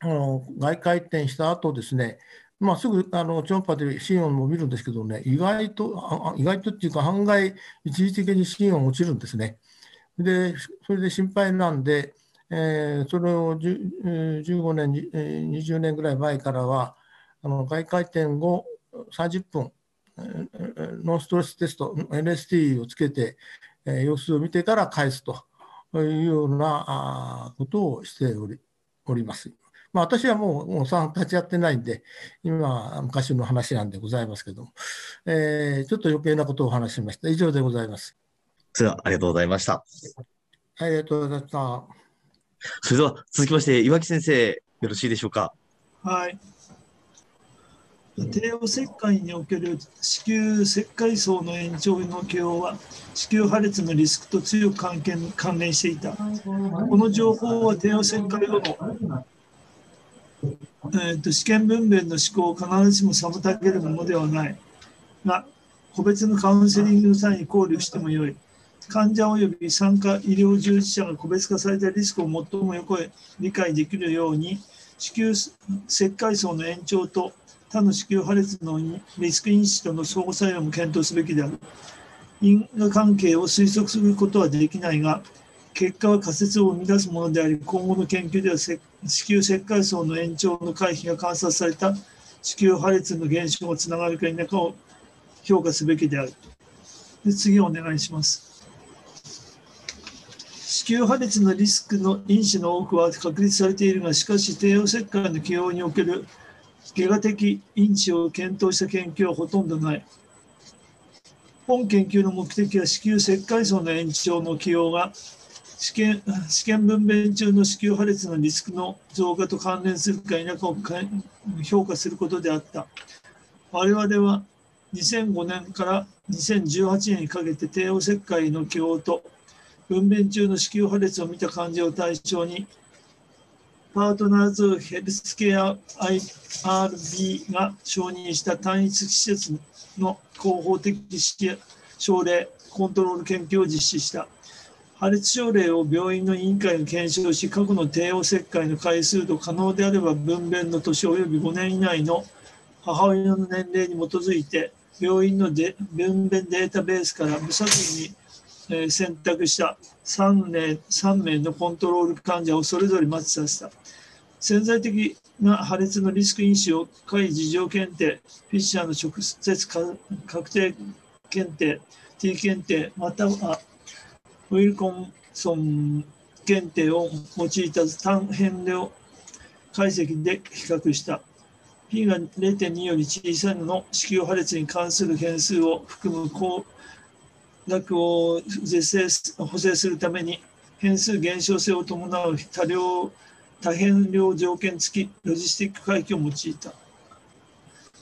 あの外回転した後ですね、まあ、すぐあの超音波で心音も見るんですけどね、意外と、意外とっていうか、案外、一時的に心音落ちるんですね。で、それで心配なんで、えー、それを15年、20年ぐらい前からは、あの外回転後30分、ノンストレステスト、NST をつけて、えー、様子を見てから返すというようなことをしておりおります。まあ、私はもう、もうさ立ち会ってないんで、今、昔の話なんでございますけども、えー、ちょっと余計なことをお話しました。以上でございます。それでは、ありがとうございました。ありがとうございました。*laughs* それでは、続きまして、岩木先生、よろしいでしょうか？はい。帝王切開における子宮切開層の延長の起用は子宮破裂のリスクと強く関係関連していた。この情報は帝王切開後のえーと、試験分娩の思考を必ずしも妨げるものではないが、個別のカウンセリングの際に考慮してもよい。患者及び参加医療従事者が個別化されたリスクを最もよく理解できるように、子宮切開層の延長と他の子宮破裂のリスク因子との相互作用も検討すべきである。因果関係を推測することはできないが、結果は仮説を生み出すものであり、今後の研究では子宮切開層の延長の回避が観察された子宮破裂の減少がつながるか否かを評価すべきである。で次お願いします。子宮破裂のリスクの因子の多くは確立されているが、しかし帝王切開の起用における外科的因子を検討した研究はほとんどない。本研究の目的は子宮切開層の延長の起用が試験試験分娩中の子宮破裂のリスクの増加と関連するか否かを評価することであった。我々は2005年から2018年にかけて帝王切開の起用と分娩中の子宮破裂を見た患者を対象にパートナーズヘルスケア IRB が承認した単一施設の広報的症例コントロール研究を実施した。破裂症例を病院の委員会が検証し、過去の帝王切開の回数と可能であれば分娩の年及び5年以内の母親の年齢に基づいて、病院ので分娩データベースから無作為に、え選択した。3名 ,3 名のコントロール患者をそれぞれマッチさせた。潜在的な破裂のリスク因子を解事情検定、フィッシャーの直接確定検定、T 検定、またはウィルコンソン検定を用いた。単変量解析で比較した。P が0.2より小さいのの子宮破裂に関する変数を含む高額を是正補正するために変数減少性を伴う多量多変量条件付きロジスティック回帰を用いた。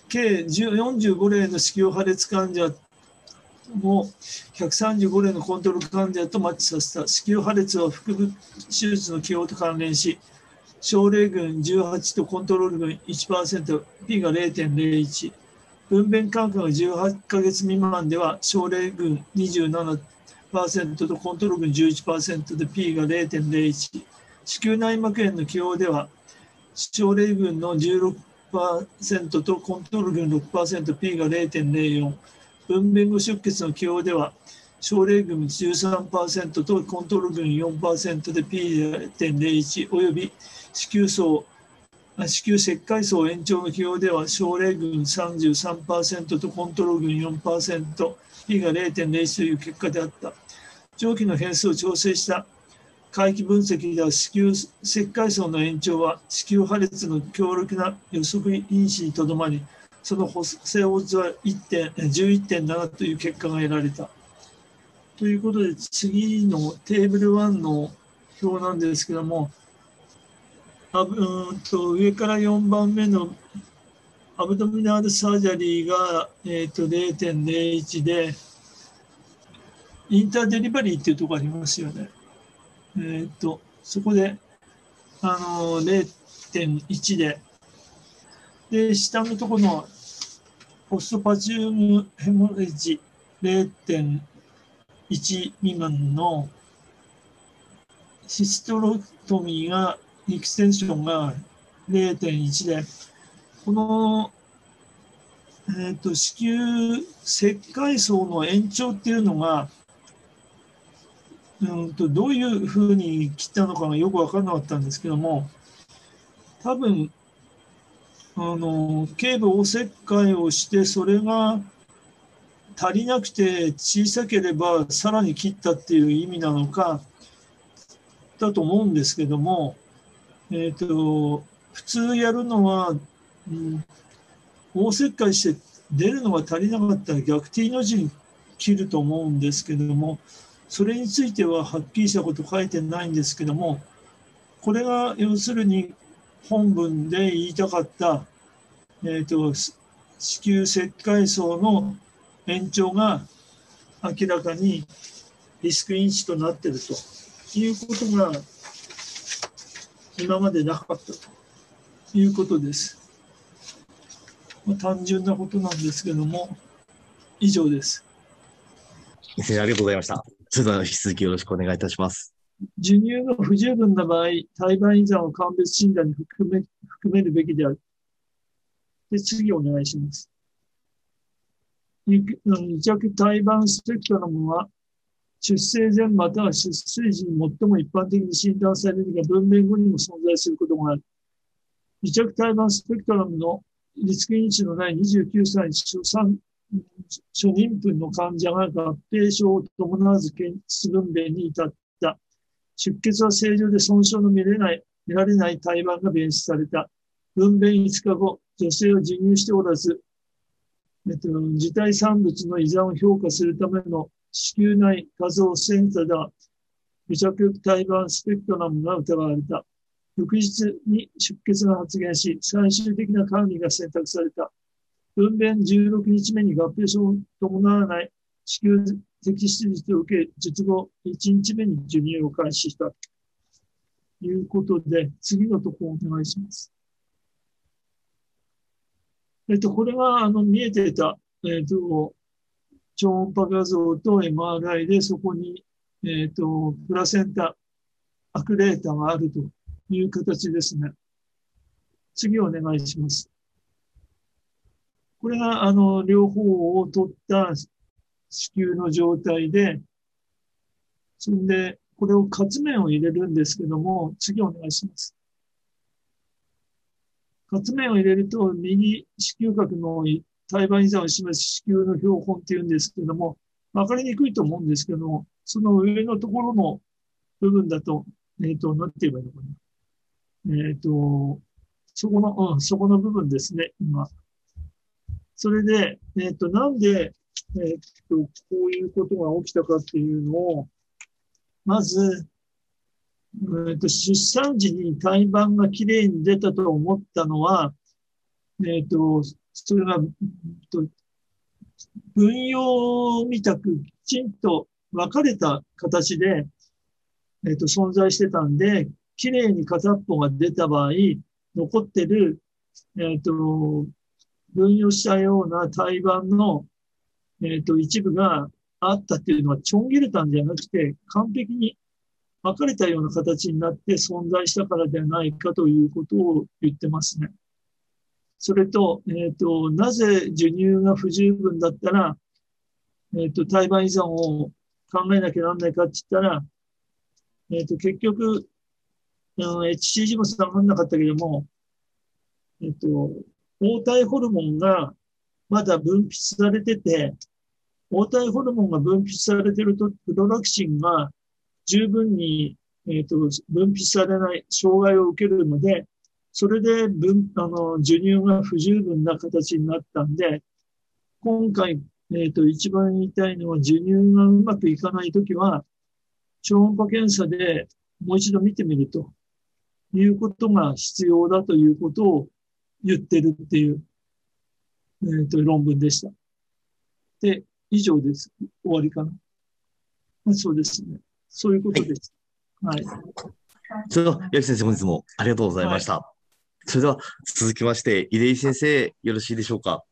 計45例の子宮破裂患者も135例のコントロール患者とマッチさせた子宮破裂は腹部手術の起用と関連し症例群18とコントロール群1%、P が0.01。分娩間隔が18ヶ月未満では、症例群27%とコントロール群11%で P が0.01。子宮内膜炎の起用では、症例群の16%とコントロール群 6%P が0.04。分娩後出血の起用では、症例群13%とコントロール群4%で P0.01 および子宮層子宮石灰層延長の起用では症例群33%とコントロール群 4%P が0.01という結果であった。上記の変数を調整した回帰分析では子宮石灰層の延長は子宮破裂の強力な予測因子にとどまり、その補正オッズは11.7という結果が得られた。ということで、次のテーブル1の表なんですけども、あうんと上から4番目のアブドミナルサージャリーが、えー、と0.01で、インターデリバリーっていうところありますよね。えっ、ー、と、そこで、あの、0.1で、で、下のところのポストパチウムヘモレジ0.1未満のシストロトミーが、エクステンションが0.1で、この、えーと、子宮石灰層の延長っていうのが、うんと、どういうふうに切ったのかがよく分からなかったんですけども、多分、あの、頸部お切開をして、それが足りなくて小さければさらに切ったっていう意味なのかだと思うんですけども、えーと、普通やるのは、うん、大切開して出るのが足りなかったら逆 T の字に切ると思うんですけどもそれについてははっきりしたこと書いてないんですけどもこれが要するに本文で言いたかった、えーと、と子宮石灰層の延長が明らかにリスク因子となっているということが今までなかったということです。まあ、単純なことなんですけども、以上です。先生、ありがとうございました。それでは引き続きよろしくお願いいたします。授乳が不十分な場合、胎盤依存を鑑別診断に含め含めるべきである。で、次お願いします。二着胎盤スペクトラムは、出生前または出生時に最も一般的に診断されるが、分娩後にも存在することがある。二着胎盤スペクトラムのリスク因子のない29歳初産初妊婦の患者が合併症を伴わず検出分娩に至った。出血は正常で損傷の見れない、見られない胎盤が弁出された。分娩5日後、女性は授乳しておらず、えっと、自体産物の依存を評価するための子宮内画像センサーだ、無着胎盤スペクトラムが疑われた。翌日に出血が発現し、最終的な管理が選択された。分娩16日目に合併症を伴わない子宮摘出術を受け、術後1日目に授乳を開始した。ということで、次のところをお願いします。えっと、これがあの見えていた、えっと、超音波画像と MRI でそこに、えっと、プラセンタ、アクレーターがあるという形ですね。次お願いします。これが、あの、両方を取った子宮の状態で、そんで、これを活面を入れるんですけども、次お願いします。活面を入れると、右子宮角の胎盤依存を示す子宮の標本っていうんですけども、わかりにくいと思うんですけども、その上のところの部分だと、えっ、ー、と、なんて言えばいいのかな。えっ、ー、と、そこの、うん、そこの部分ですね、今。それで、えっ、ー、と、なんで、えっ、と、こういうことが起きたかっていうのを、まず、えー、と出産時に胎盤がきれいに出たと思ったのは、えっ、ー、と、それが、分用みたくきちんと分かれた形で、えっ、と存在してたんで、きれいに片っぽが出た場合、残ってる、えっ、と、分与したような胎盤の、えっ、と、一部があったっていうのはちょん切れたんじゃなくて、完璧に分かれたような形になって存在したからではないかということを言ってますね。それと、えっ、と、なぜ授乳が不十分だったら、えっ、と、胎盤依存を考えなきゃなんないかって言ったら、えっ、と、結局、うん、HCG も下がんなかったけども、えっ、と、黄体ホルモンがまだ分泌されてて、黄体ホルモンが分泌されてると、プロラクシンが十分に、えっ、と、分泌されない障害を受けるので、それで分、あの、授乳が不十分な形になったんで、今回、えっ、と、一番言いたいのは、授乳がうまくいかないときは、超音波検査でもう一度見てみるということが必要だということを言ってるっていう、えっ、と、論文でした。で、以上です。終わりかな。そうですね。そういうことです。はい。それでは、八木先生、本日もありがとうございました。それでは、続きまして、出井先生、よろしいでしょうか？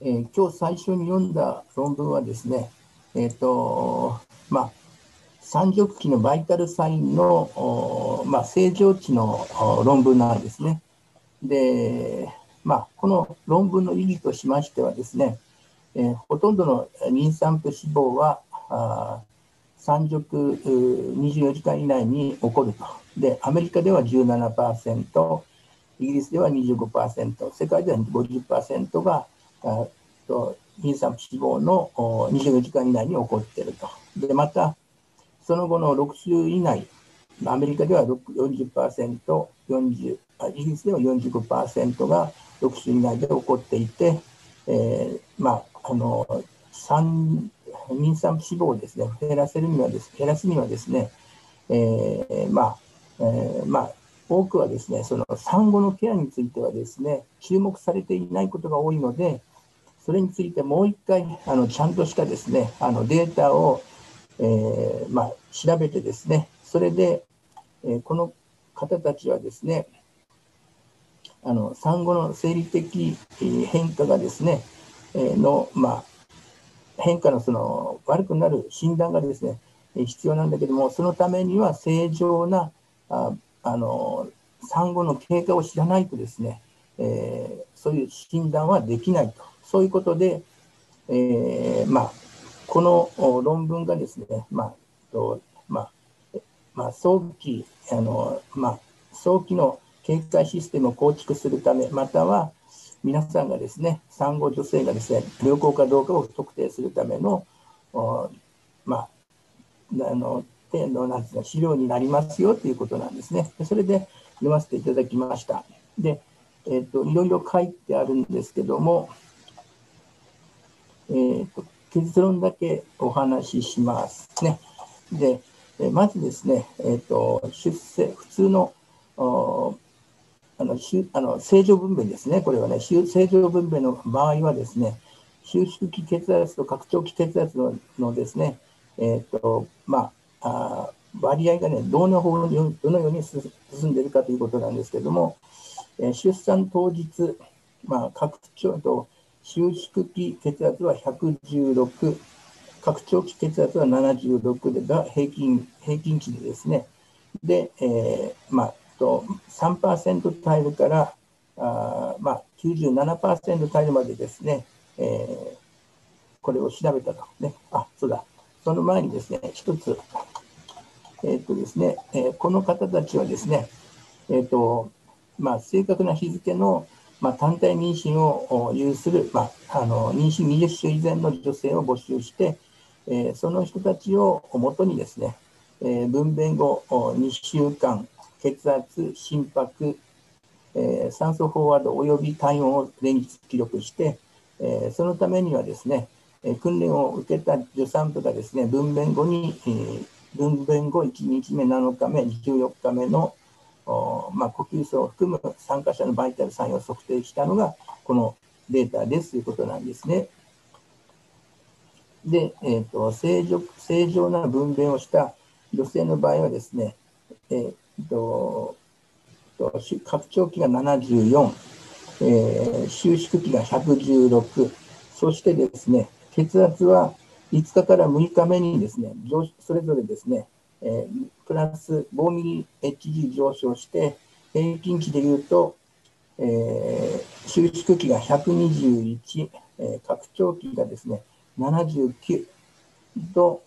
えー今日最初に読んだ論文はですね、えっ、と、まあ、三熟期のバイタルサインの、おまあ、正常値のお論文なんですね。で、まあ、この論文の意義としましてはですね、えーほとんどの妊産婦死亡は、あー産褥うー24時間以内に起こると。で、アメリカでは17%、イギリスでは25%、世界では50%が、あと妊産婦死亡の24時間以内に起こっていると。で、また、その後の6週以内、アメリカでは40%、40あイギリスでは45%が6週以内で起こっていて、えーまあ、あの産妊産婦死亡をですね減らせるにはです減らすにはですね、えーまあえーまあ、多くはですねその産後のケアについてはですね注目されていないことが多いのでそれについてもう一回あのちゃんとしたですねあのデータを、えーまあ、調べてですねそれで、えーこの方たちはですねあの産後の生理的えー変化がですね、えーの、まあ、変化のその悪くなる診断がですねえー必要なんだけどもそのためには正常なああの産後の経過を知らないとですね、えーそういう診断はできないと。そういうことで、えーまあ、この論文がですね、まあとまあえまあ、早期あの、まあ、早期の警戒システムを構築するため、または皆さんがですね、産後女性がですね、良好かどうかを特定するための、おまあ、あの、点のなんですか資料になりますよということなんですね。それで読ませていただきました。で、えっ、と、いろいろ書いてあるんですけども、えーと結論だけお話ししますね。で、まずですね、えー、と出生、普通のあのあの正常分娩ですね、これはね、正常分娩の場合はですね、収縮期血圧と拡張期血圧ののですね、えーとまあ、あ割合がね、どの方にどのように進んでいるかということなんですけれども、えー出産当日、まあ、拡張と収縮期血圧は116、拡張期血圧は76が平均平均値でですね、で、えーまあ、と3%タイルからあー、まあ、97%タイルまでですね、えーこれを調べたと。ね、あ、そうだ。その前にですね、一つ、えーっとですね、えーこの方たちはですね、えーっと、まあ、正確な日付の、まあ、単体妊娠を有する、まあ、あの妊娠20週以前の女性を募集して、えーその人たちをもとにですね、えー分娩後2週間、血圧、心拍、えー酸素飽和度および体温を連日記録して、えーそのためにはですね、訓練を受けた助産婦がですね、分娩後に、えー分娩後1日目、7日目、14日目のおまあ、呼吸層を含む参加者のバイタルサインを測定したのがこのデータですということなんですね。で、えーと正常正常な分娩をした女性の場合はですね、えーとと拡張器が74、えー、収縮器が116、そしてですね、血圧は5日から6日目にですね、それぞれですね、えー、プラス5ミリ HG 上昇して、平均値でいうと、えー、収縮期が121、えー、拡張器がですね、79と、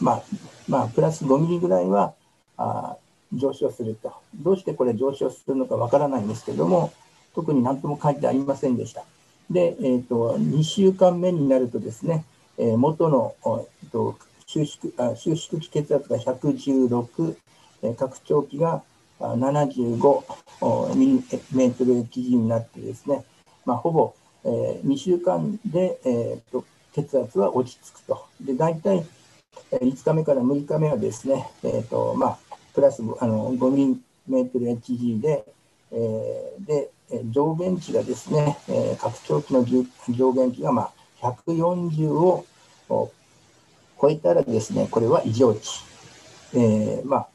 まあ、まあ、プラス5ミリぐらいはあ上昇すると。どうしてこれ上昇するのかわからないんですけども、特に何とも書いてありませんでした。で、えーと、2週間目になるとですね、えー、元の、えーと、収縮あ収縮期血圧が116、えー、拡張器が75ミリメートル基準になってですね、まあ、ほぼ、えー、2週間で、えーと、血圧は落ち着くと。で、大体5日目から6日目はですね、えーとまあ、プラスあの5ミリメートル HG で、えー、で、上限値がですね、え、拡張器の上限値が、まあ、140を超えたらですね、これは異常値。えー、まあ、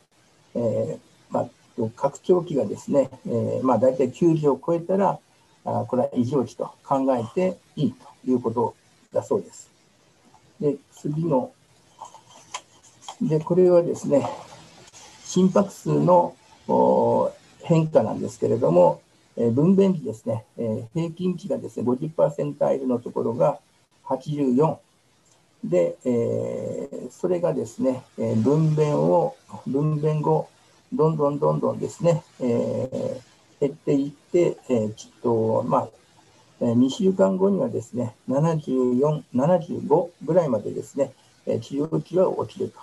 えー、まあ、拡張器がですね、えー、まあ、大体90を超えたら、あこれは異常値と考えていいということだそうです。で、次の、で、これはですね、心拍数の変化なんですけれども、え、分娩時ですね、え、平均値がですね、50%タイルのところが84。で、えー、それがですね、え、分娩を、分娩後、どんどんどんどんですね、えー、減っていって、えー、ちょっと、まあ、2週間後にはですね、74、75ぐらいまでですね、治療値は落ちると。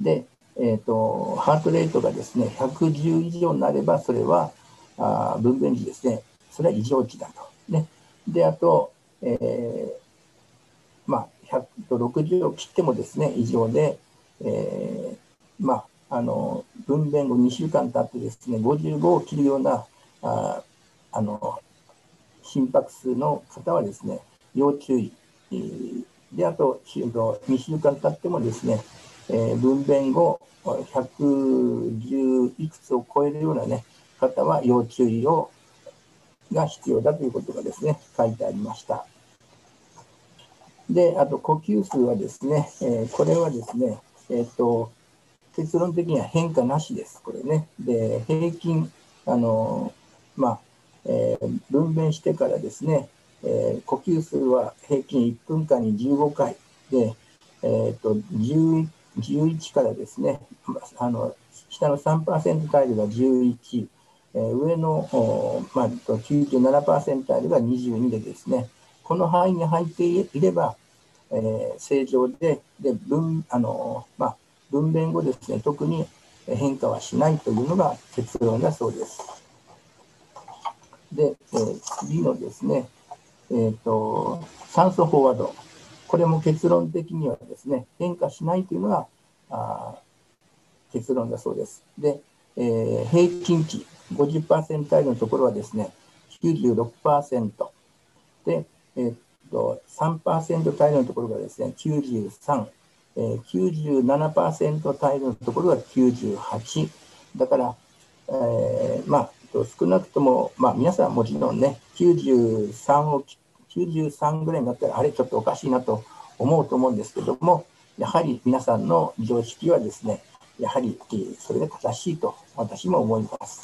で、えーと、ハートレートがですね、110以上になれば、それはあ分娩時ですね、それは異常値だと。ね、で、あと、えー、まあ、160を切ってもですね、異常で、えー、まあ、あの分娩後2週間経ってですね、55を切るようなああの心拍数の方はですね、要注意。で、あと、2週間経ってもですね、えー、分娩後110いくつを超えるような、ね、方は要注意をが必要だということがですね、書いてありました。で、あと呼吸数はですね、えー、これはですね、えっ、ー、と、結論的には変化なしです、これね。で、平均、あの、まあ、えー、分娩してからですね、え呼吸数は平均1分間に15回で、えっ、と、11 11からですね、あの下の3%タイルが11、上の、まあ、97%タイルが22でですね、この範囲に入っていれば、えー、正常で、で分あのまあ、分娩後ですね、特に変化はしないというのが結論だそうです。で、えー、次のですね、えーと、酸素飽和度。これも結論的にはですね、変化しないというのがあ結論だそうです。で、えー、平均値50%台のところはですね、96%。で、えー、っと3%台のところがですね、93。えー、97%タイルのところが98。だから、えー、まあ、少なくとも、まあ、皆さんもちろんね、93を、93ぐらいになったら、あれ、ちょっとおかしいなと思うと思うんですけども、やはり皆さんの常識はですね、やはりそれが正しいと私も思います。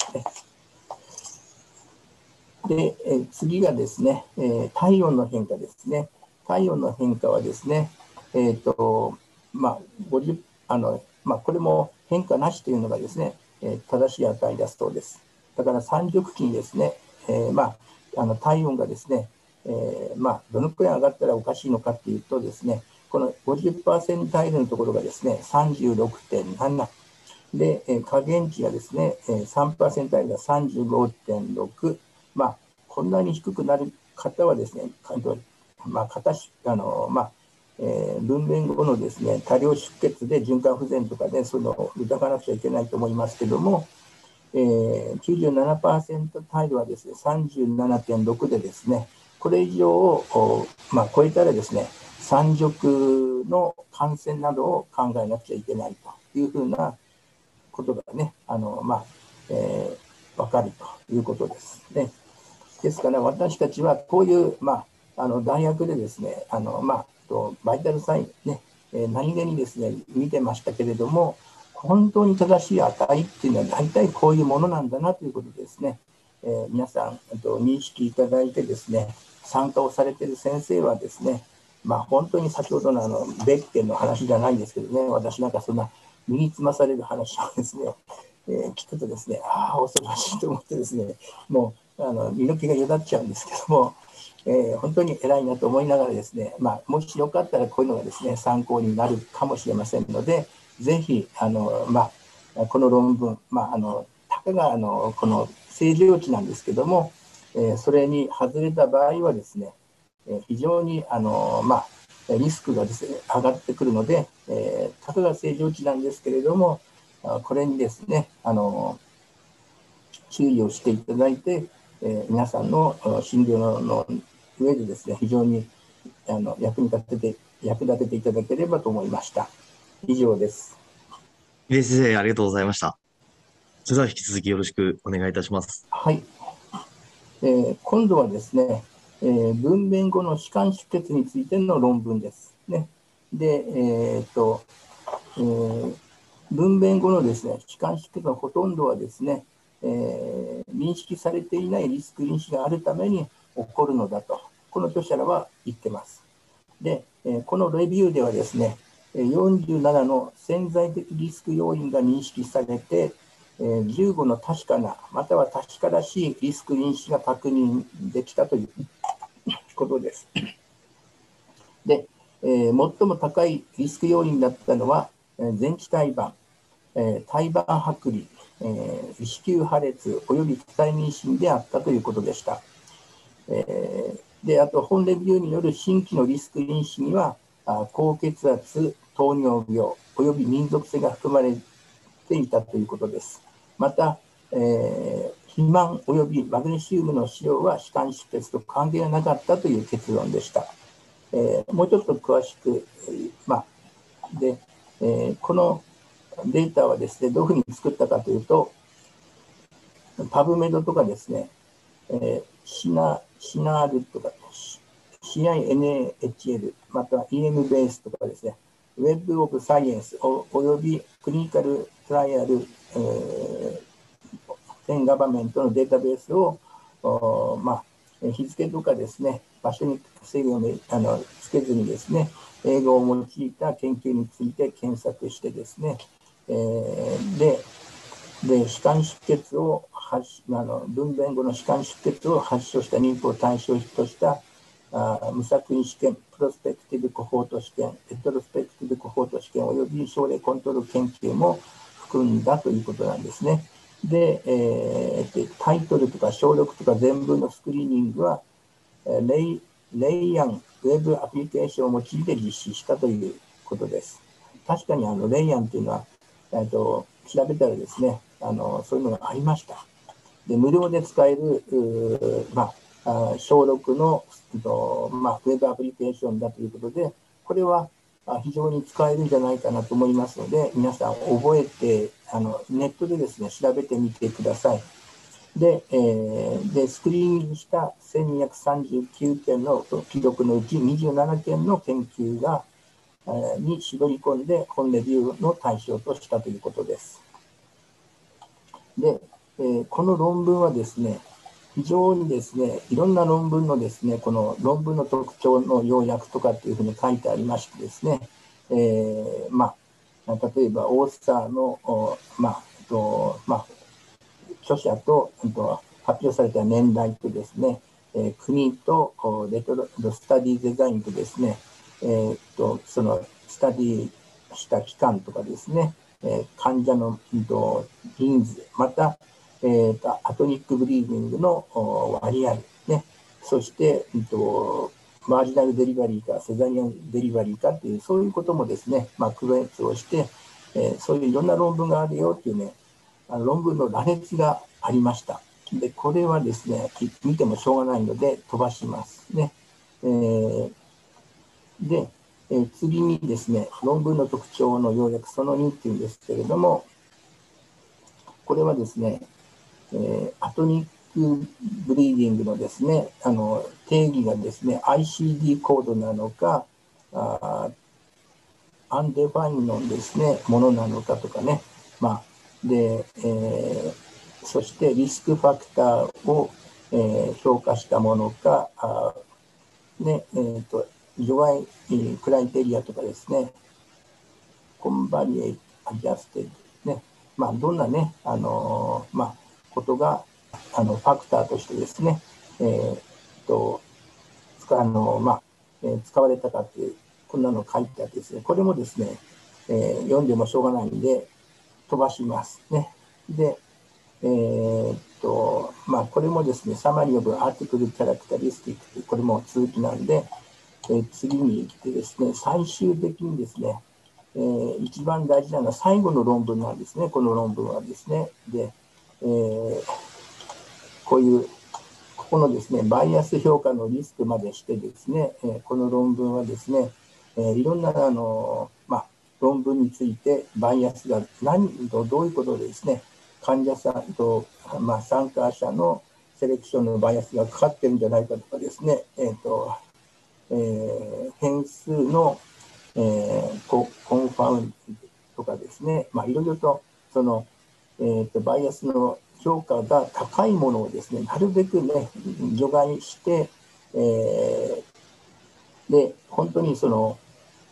で、え次がですね、え体温の変化ですね。体温の変化はですね、えっ、ー、と、まあ、50あの、まあ、これも変化なしというのがですね、え正しい値だそうです。だから三熟期にですね、えー、まあ、あの体温がですね、えー、まあ、どのくらい上がったらおかしいのかっていうとですね、この50%タイルのところがですね、36.7。で、え加減値がですね、え3%タイルが35.6。まあ、こんなに低くなる方はですね、まあ、形、あの、まあ、えー、分娩後のですね、多量出血で循環不全とかで、ね、そういうのを疑わなくちゃいけないと思いますけども、えー、97%タイルはですね、37.6でですね、これ以上を、まあ、超えたらですね、山食の感染などを考えなくちゃいけないというふうなことがね、あのまあえー、分かるということですね。ですから私たちはこういう、まあ、あの大学でですね、あのまあ、とバイタルサインね、えー、何気にですね見てましたけれども、本当に正しい値っていうのは大体こういうものなんだなということですね、えー、皆さん、と、認識いただいてですね、参加をされている先生はですね、まあ、本当に先ほどのあの別件の話じゃないんですけどね、私なんかそんな身につまされる話をですね、えー、聞くとですね、ああ、恐ろしいと思ってですね、もうあの身の毛がよだっちゃうんですけども、えー、本当に偉いなと思いながらですね、まあ、もしよかったらこういうのがですね、参考になるかもしれませんので、ぜひ、あの、まあ、この論文、まあ、あの、たかが、あの、この正常値なんですけども、えー、それに外れた場合はですね、えー、非常に、あの、まあ、リスクがですね、上がってくるので、えー、たかが正常値なんですけれども、これにですね、あの、注意をしていただいて、えー、皆さんの診療の上でですね、非常にあの役に立てて、役立てていただければと思いました。以上です。先生、ありがとうございました。それでは引き続きよろしくお願いいたします。はい。えー、今度はですね、えー、分娩後の歯間出血についての論文です。ね、で、えー、っと、えー、分娩後のですね、歯間出血のほとんどはですね、えー、認識されていないリスク因子があるために起こるのだと、この著者らは言ってます。で、えー、このレビューではですね、47の潜在的リスク要因が認識されて、15の確かな、または確からしいリスク因子が確認できたということです。で、えー、最も高いリスク要因だったのは、前期胎盤、えー、胎盤剥離、えー、子宮破裂及び不体妊娠であったということでした。えー、であと本レビューによる新規のリスク因子にはあ高血圧、糖尿病及び民族性が含まれていたということです。また、えー、肥満及びマグネシウムの使用は歯間出血と関係がなかったという結論でした。えー、もうちょっと詳しく、えー、まあ、で、えー、このデータはですね、どういうふうに作ったかというと、パブメドとかですね、えー、シナシナールとか、CINAHL、また EM ベースとかですね、ウェブオブサイエンスおおよびクリニカルトライアル、えー、ンガバメントのデータベースを、まあ、日付とかですね、場所に制限をあのつけずにですね、英語を用いた研究について検索してですね、えー、でで歯間出血を発あの分娩後の歯間出血を発症した妊婦を対象としたあ無作為試験、プロスペクティブコホート試験、レトロスペクティブコホート試験及び症例コントロール研究も含んだということなんですね。で、えー、タイトルとか小録とか全文のスクリーニングは、レイレイヤンウェブアプリケーションを用いて実施したということです。確かにあのレイヤンというのは、えーと、調べたらですねあの、そういうのがありました。で無料で使えるう、まあ、小6の、まあ、ウェブアプリケーションだということで、これは非常に使えるんじゃないかなと思いますので、皆さん覚えて、あのネットでですね、調べてみてください。で、えー、でスクリーニングした1239件の記録のうち27件の研究が、えー、に絞り込んで本レビューの対象としたということです。で、えー、この論文はですね、非常にですね、いろんな論文のですね、この論文の特徴の要約とかっていうふうに書いてありましてですね、えー、まあ、例えばオースターの、まあ、とまあ、著者と、と発表された年代とですね、えー、国とレトロスタディデザインとですね、えー、とそのスタディした期間とかですね、えー、患者の、と人数、また、えーと、アトニックブリーディングの割合、ね、そして、えーと、マージナルデリバリーかセザリアンデリバリーかっていう、そういうこともですね、まあ、区別をして、えー、そういういろんな論文があるよっていうね、あの論文の羅列がありました。で、これはですね、見てもしょうがないので飛ばしますね。えー、で、えー、次にですね、論文の特徴の要約その2っていうんですけれども、これはですね、えー、 atonic bleeding のですね、あの定義がですね、ICD コードなのか、あ undefined のですね、ものなのかとかね、まあ、で、えー、そしてリスクファクターを、えー、評価したものか、あね、えっ、ー、と、除外、えー、 criteria とかですね、 covariate adjusted、ね、まあ、どんなね、あのー、まあ、ことが、あの、ファクターとしてですね、えー、と、あの、まあ、えー、使われたかっていう、こんなの書いてあってですね、これもですね、えー、読んでもしょうがないんで、飛ばしますね。で、えー、っと、まあ、これもですね、サマリオブアーティクルキャラクタリスティックこれも続きなんで、えー、次に来てですね、最終的にですね、えー、一番大事なのは最後の論文なんですね、この論文はですね。で、えー、こういう、ここのですね、バイアス評価のリスクまでしてですね、えー、この論文はですね、えー、いろんな、あの、まあ、論文についてバイアスが何とどういうことでですね、患者さんと、まあ、参加者のセレクションのバイアスがかかってるんじゃないかとかですね、えーとえー、変数の、えー、ココンファウンドとかですね、まあ、いろいろとその、えーと、バイアスの評価が高いものをですね、なるべくね、除外して、えー、で、本当にその、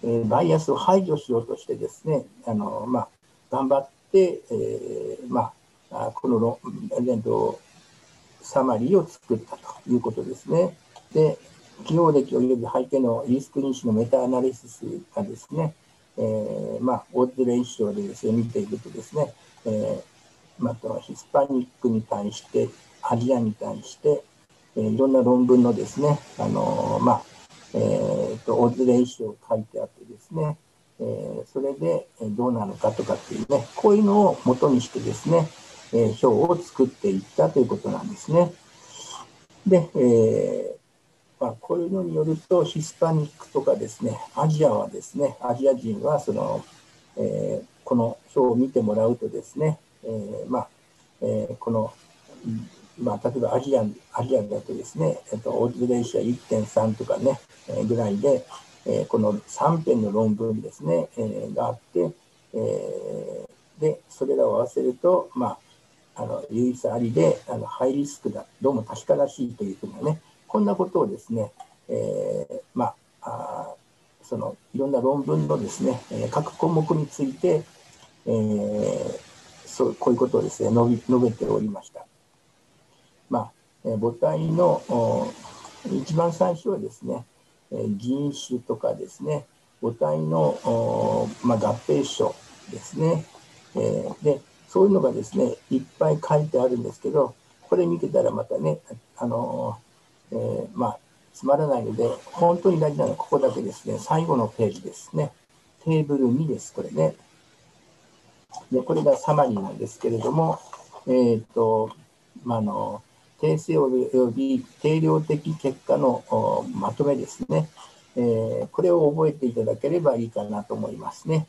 えー、バイアスを排除しようとしてですね、あのまあ、頑張って、えー、まあ、このロ、えっと、サマリーを作ったということですね。で、企業歴及び背景のリスク因子のメタアナリシスがですね、えー、まあ、オーズ練習でですね、見ていくとですね、えー、まあ、ヒスパニックに対して、アジアに対して、えー、いろんな論文のですね、あのー、まあ、えーと、オーズ練習を書いてあってですね、えー、それでどうなのかとかっていうね、こういうのを元にしてですね、えー、表を作っていったということなんですね。で、え、まあ、こういうのによると、ヒスパニックとかですね、アジアはですね、アジア人はその、え、この表を見てもらうとですね、えー、まあ、えこの、まあ、例えばアジアアジアだとですね、えっと、オーズレーシア1.3とかね、えー、ぐらいで、えー、この3編の論文ですね、えー、があって、えー、で、それらを合わせると、まあ、あの唯一ありであのハイリスクだ、どうも確からしいというふうなね、こんなことをですね、えー、まあ、あそのいろんな論文のですね、各項目について、えー、そうこういうことをですね述べておりました。まあ、え母体の一番最初はですね、え人種とかですね、母体の、まあ、合併症ですね、えー、で、そういうのがですね、いっぱい書いてあるんですけど、これ見てたらまたね、あのえー、まあ、つまらないので、本当に大事なのはここだけですね、最後のページですね。テーブル2です、これね。で、これがサマリーなんですけれども、えっ、ー、と、まあの、定性および定量的結果のまとめですね、えー、これを覚えていただければいいかなと思いますね。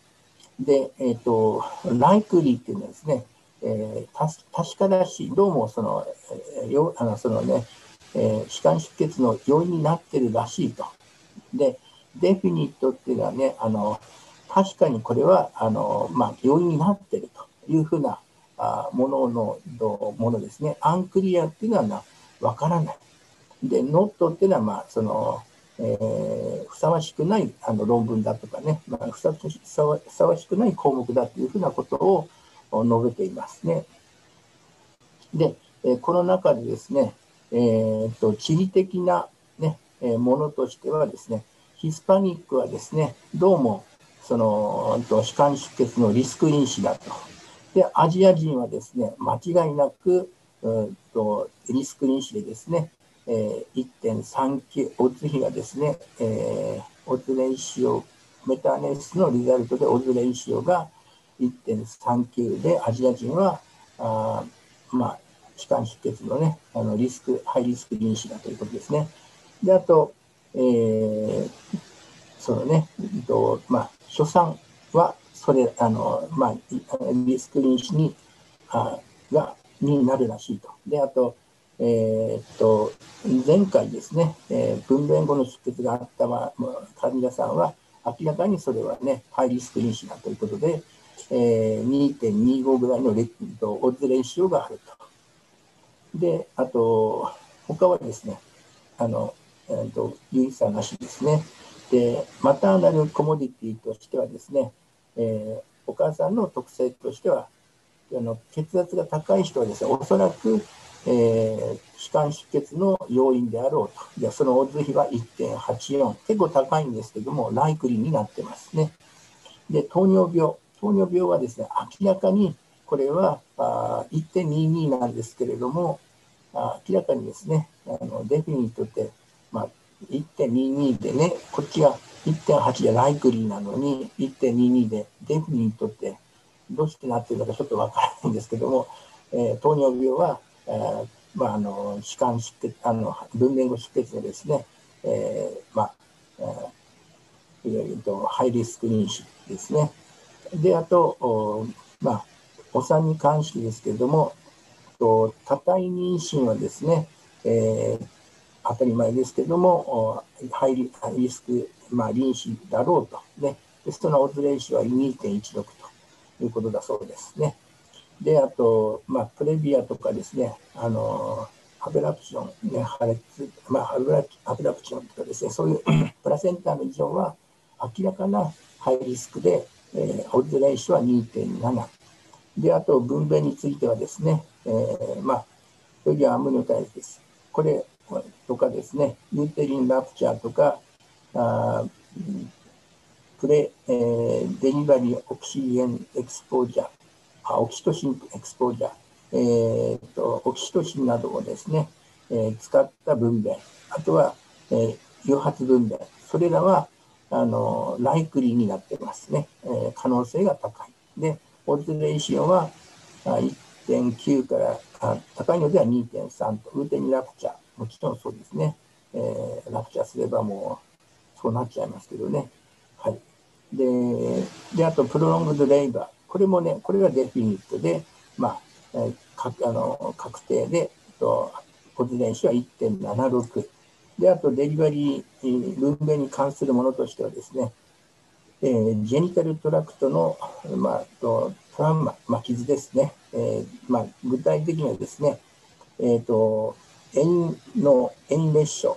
で、えっ、ー、と、ライクリーっていうのはですね、えー、確からし、どうもその、えー、あのそのね、えー、歯間出血の要因になってるらしいと。で、デフィニットっていうのはね、あの確かにこれはあの、まあ、要因になっているというふうなあもののものですね。アンクリアっていうのはわからない。で、ノットっていうのは、まあ、その、えー、ふさわしくないあの論文だとかね、まあ、ふさわふさわしくない項目だというふうなことを述べていますね。で、えこの中でですね、えーと、地理的な、ね、えものとしてはですね、ヒスパニックはですね、どうもその歯間出血のリスク因子だとで、アジア人はですね、間違いなく、うんとリスク因子でですね、えー、1.39、オッズ比がですね、えー、オッズレイシオ、メタネスのリザルトでオッズレイシオが1.39で、アジア人は、あまあ、気管出血のね、あのリスク、ハイリスク因子だということですね。で、あと、えー、そのね、とまあ、初産はそれ、あの、まあ、リスク因子にあがになるらしいと。で、あと、えー、っと、前回ですね、えー、分娩後の出血があった患者さんは、明らかにそれはね、ハイリスク因子だということで、えー、2.25ぐらいのレとオッズレーシオがあると。で、あと、他はですね、あの、えーと、有意差なしですね。で、マターナルコモディティとしてはですね、えー、お母さんの特性としては、あの血圧が高い人はですね、おそらくえー、気管出血の要因であろうと。でそのオッズ比は1.84。結構高いんですけども、ライクリーになってますね。で、糖尿病。糖尿病はですね、明らかにこれはあ1.22なんですけれども、あ明らかにですね、あのデフィニットって、まあ、1.22でね、こっちが1.8でライクリーなのに、1.22でデフニットってどうしてなってるのかちょっとわからないんですけども、えー、糖尿病はえーまあ、あの歯間出血あの分娩後出血でですね、えーまあえー、いろいろとハイリスク妊娠ですね。で、あと、おまあ、お産に関してですけれども、と多体妊娠はですね、えー、当たり前ですけども、ハイリスク、まあ、臨死だろうと、ね、でストのオズレーシは2.16ということだそうですね。で、あと、まあ、プレビアとかですね、あの、ハブラプション、ね、破裂、まあ、ハブラハブラプションとかですね、そういう *clears throat* プラセンターの異常は明らかなハイリスクで、えー、オッズレーションは2.7。で、あと、分娩についてはですね、えー、まあ、それでアムノタイプです。これとかですね、ユーテリンラプチャーとか、あプレ、えー、デリバリーオキシゲンエクスポージャー、オキシトシンエクスポージャー、えーと、オキシトシンなどをですね、えー、使った分娩、あとは、えー、誘発分娩、それらはあのライクリーになってますね、えー、可能性が高い。で、オズレーションは1.9からあ高いのでは2.3と、ウーテニラプチャー、もちろんそうですね、えー、ラプチャーすればもうそうなっちゃいますけどね。はい、でで、あと、プロロングドレイバー。これもね、これがデフィニットで、まあ、えー、かあの確定で、と骨伝子は1.76。で、あとデリバリー、分娩に関するものとしてはですね、えー、ジェニタルトラクトの、まあ、とトラウマ、まあ、傷ですね、えーまあ、具体的にはですね、えーと、円の円裂傷、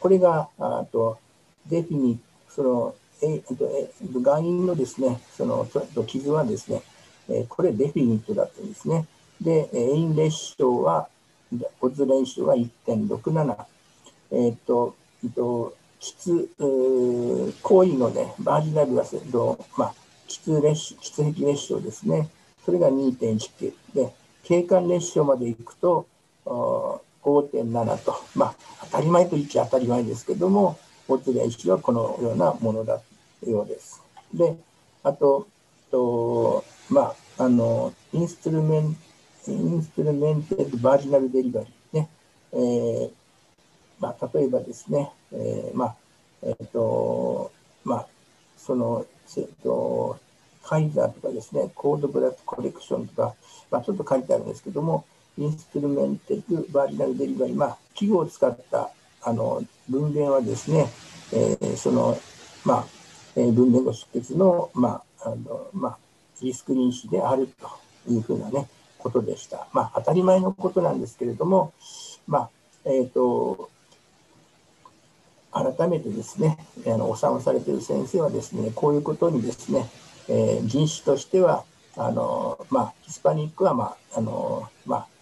これがあとデフィニそのえっと、え外因のですね、その傷はですね、えこれデフィニットだったんですね。で、エインレッショは、オズレンショは1.67。えっと、えっと、質、行為のね、バージナルガスと、まあ、質列質壁列症ですね。それが2.19。で、景観列症まで行くと、5.7と、まあ、当たり前と言っちゃ当たり前ですけども、オズレンショはこのようなものだようです。で、あと、とまあ、あの、インストゥルメン、インストゥルメンテッバージナルデリバリーね。えー、まあ、例えばですね、えー、まあ、えっ、ー、と、まあ、その、えっ、ー、と、カイザーとかですね、コードブラックコレクションとか、まあ、ちょっと書いてあるんですけども、インストゥルメンテッドバージナルデリバリー、まあ、器具を使ったあの分娩はですね、えー、その、まあ、え分娩後出血の、まああのまあ、リスク因子であるというふうな、ね、ことでした。まあ、当たり前のことなんですけれども、まあえーと、改めてですね、あのお産をされている先生はですね、こういうことにですね、えー、人種としては、あのまあ、ヒスパニックは、まああのまあ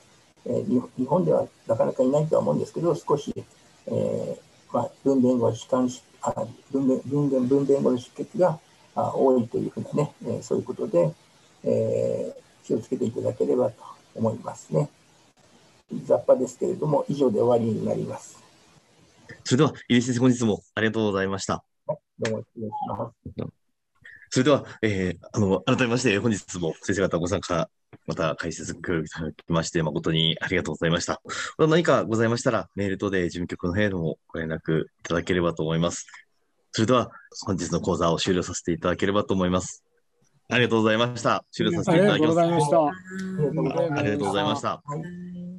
えー、日本ではなかなかいないとは思うんですけど、少し、えーまあ、分娩後、弛緩あ分娩分娩分娩後の出血があ多いというふうなね、えー、そういうことで、えー、気をつけていただければと思いますね。雑把ですけれども、以上で終わりになります。それでは、入江先生、本日もありがとうございました。どうも失礼します。それでは、えー、あの、改めまして、本日も先生方ご参加また解説協力いただきまして、誠にありがとうございました。また何かございましたら、メール等で事務局の方へもご連絡いただければと思います。それでは、本日の講座を終了させていただければと思います。ありがとうございました。終了させあていただきます。りがとうございました。ありがとうございました。はい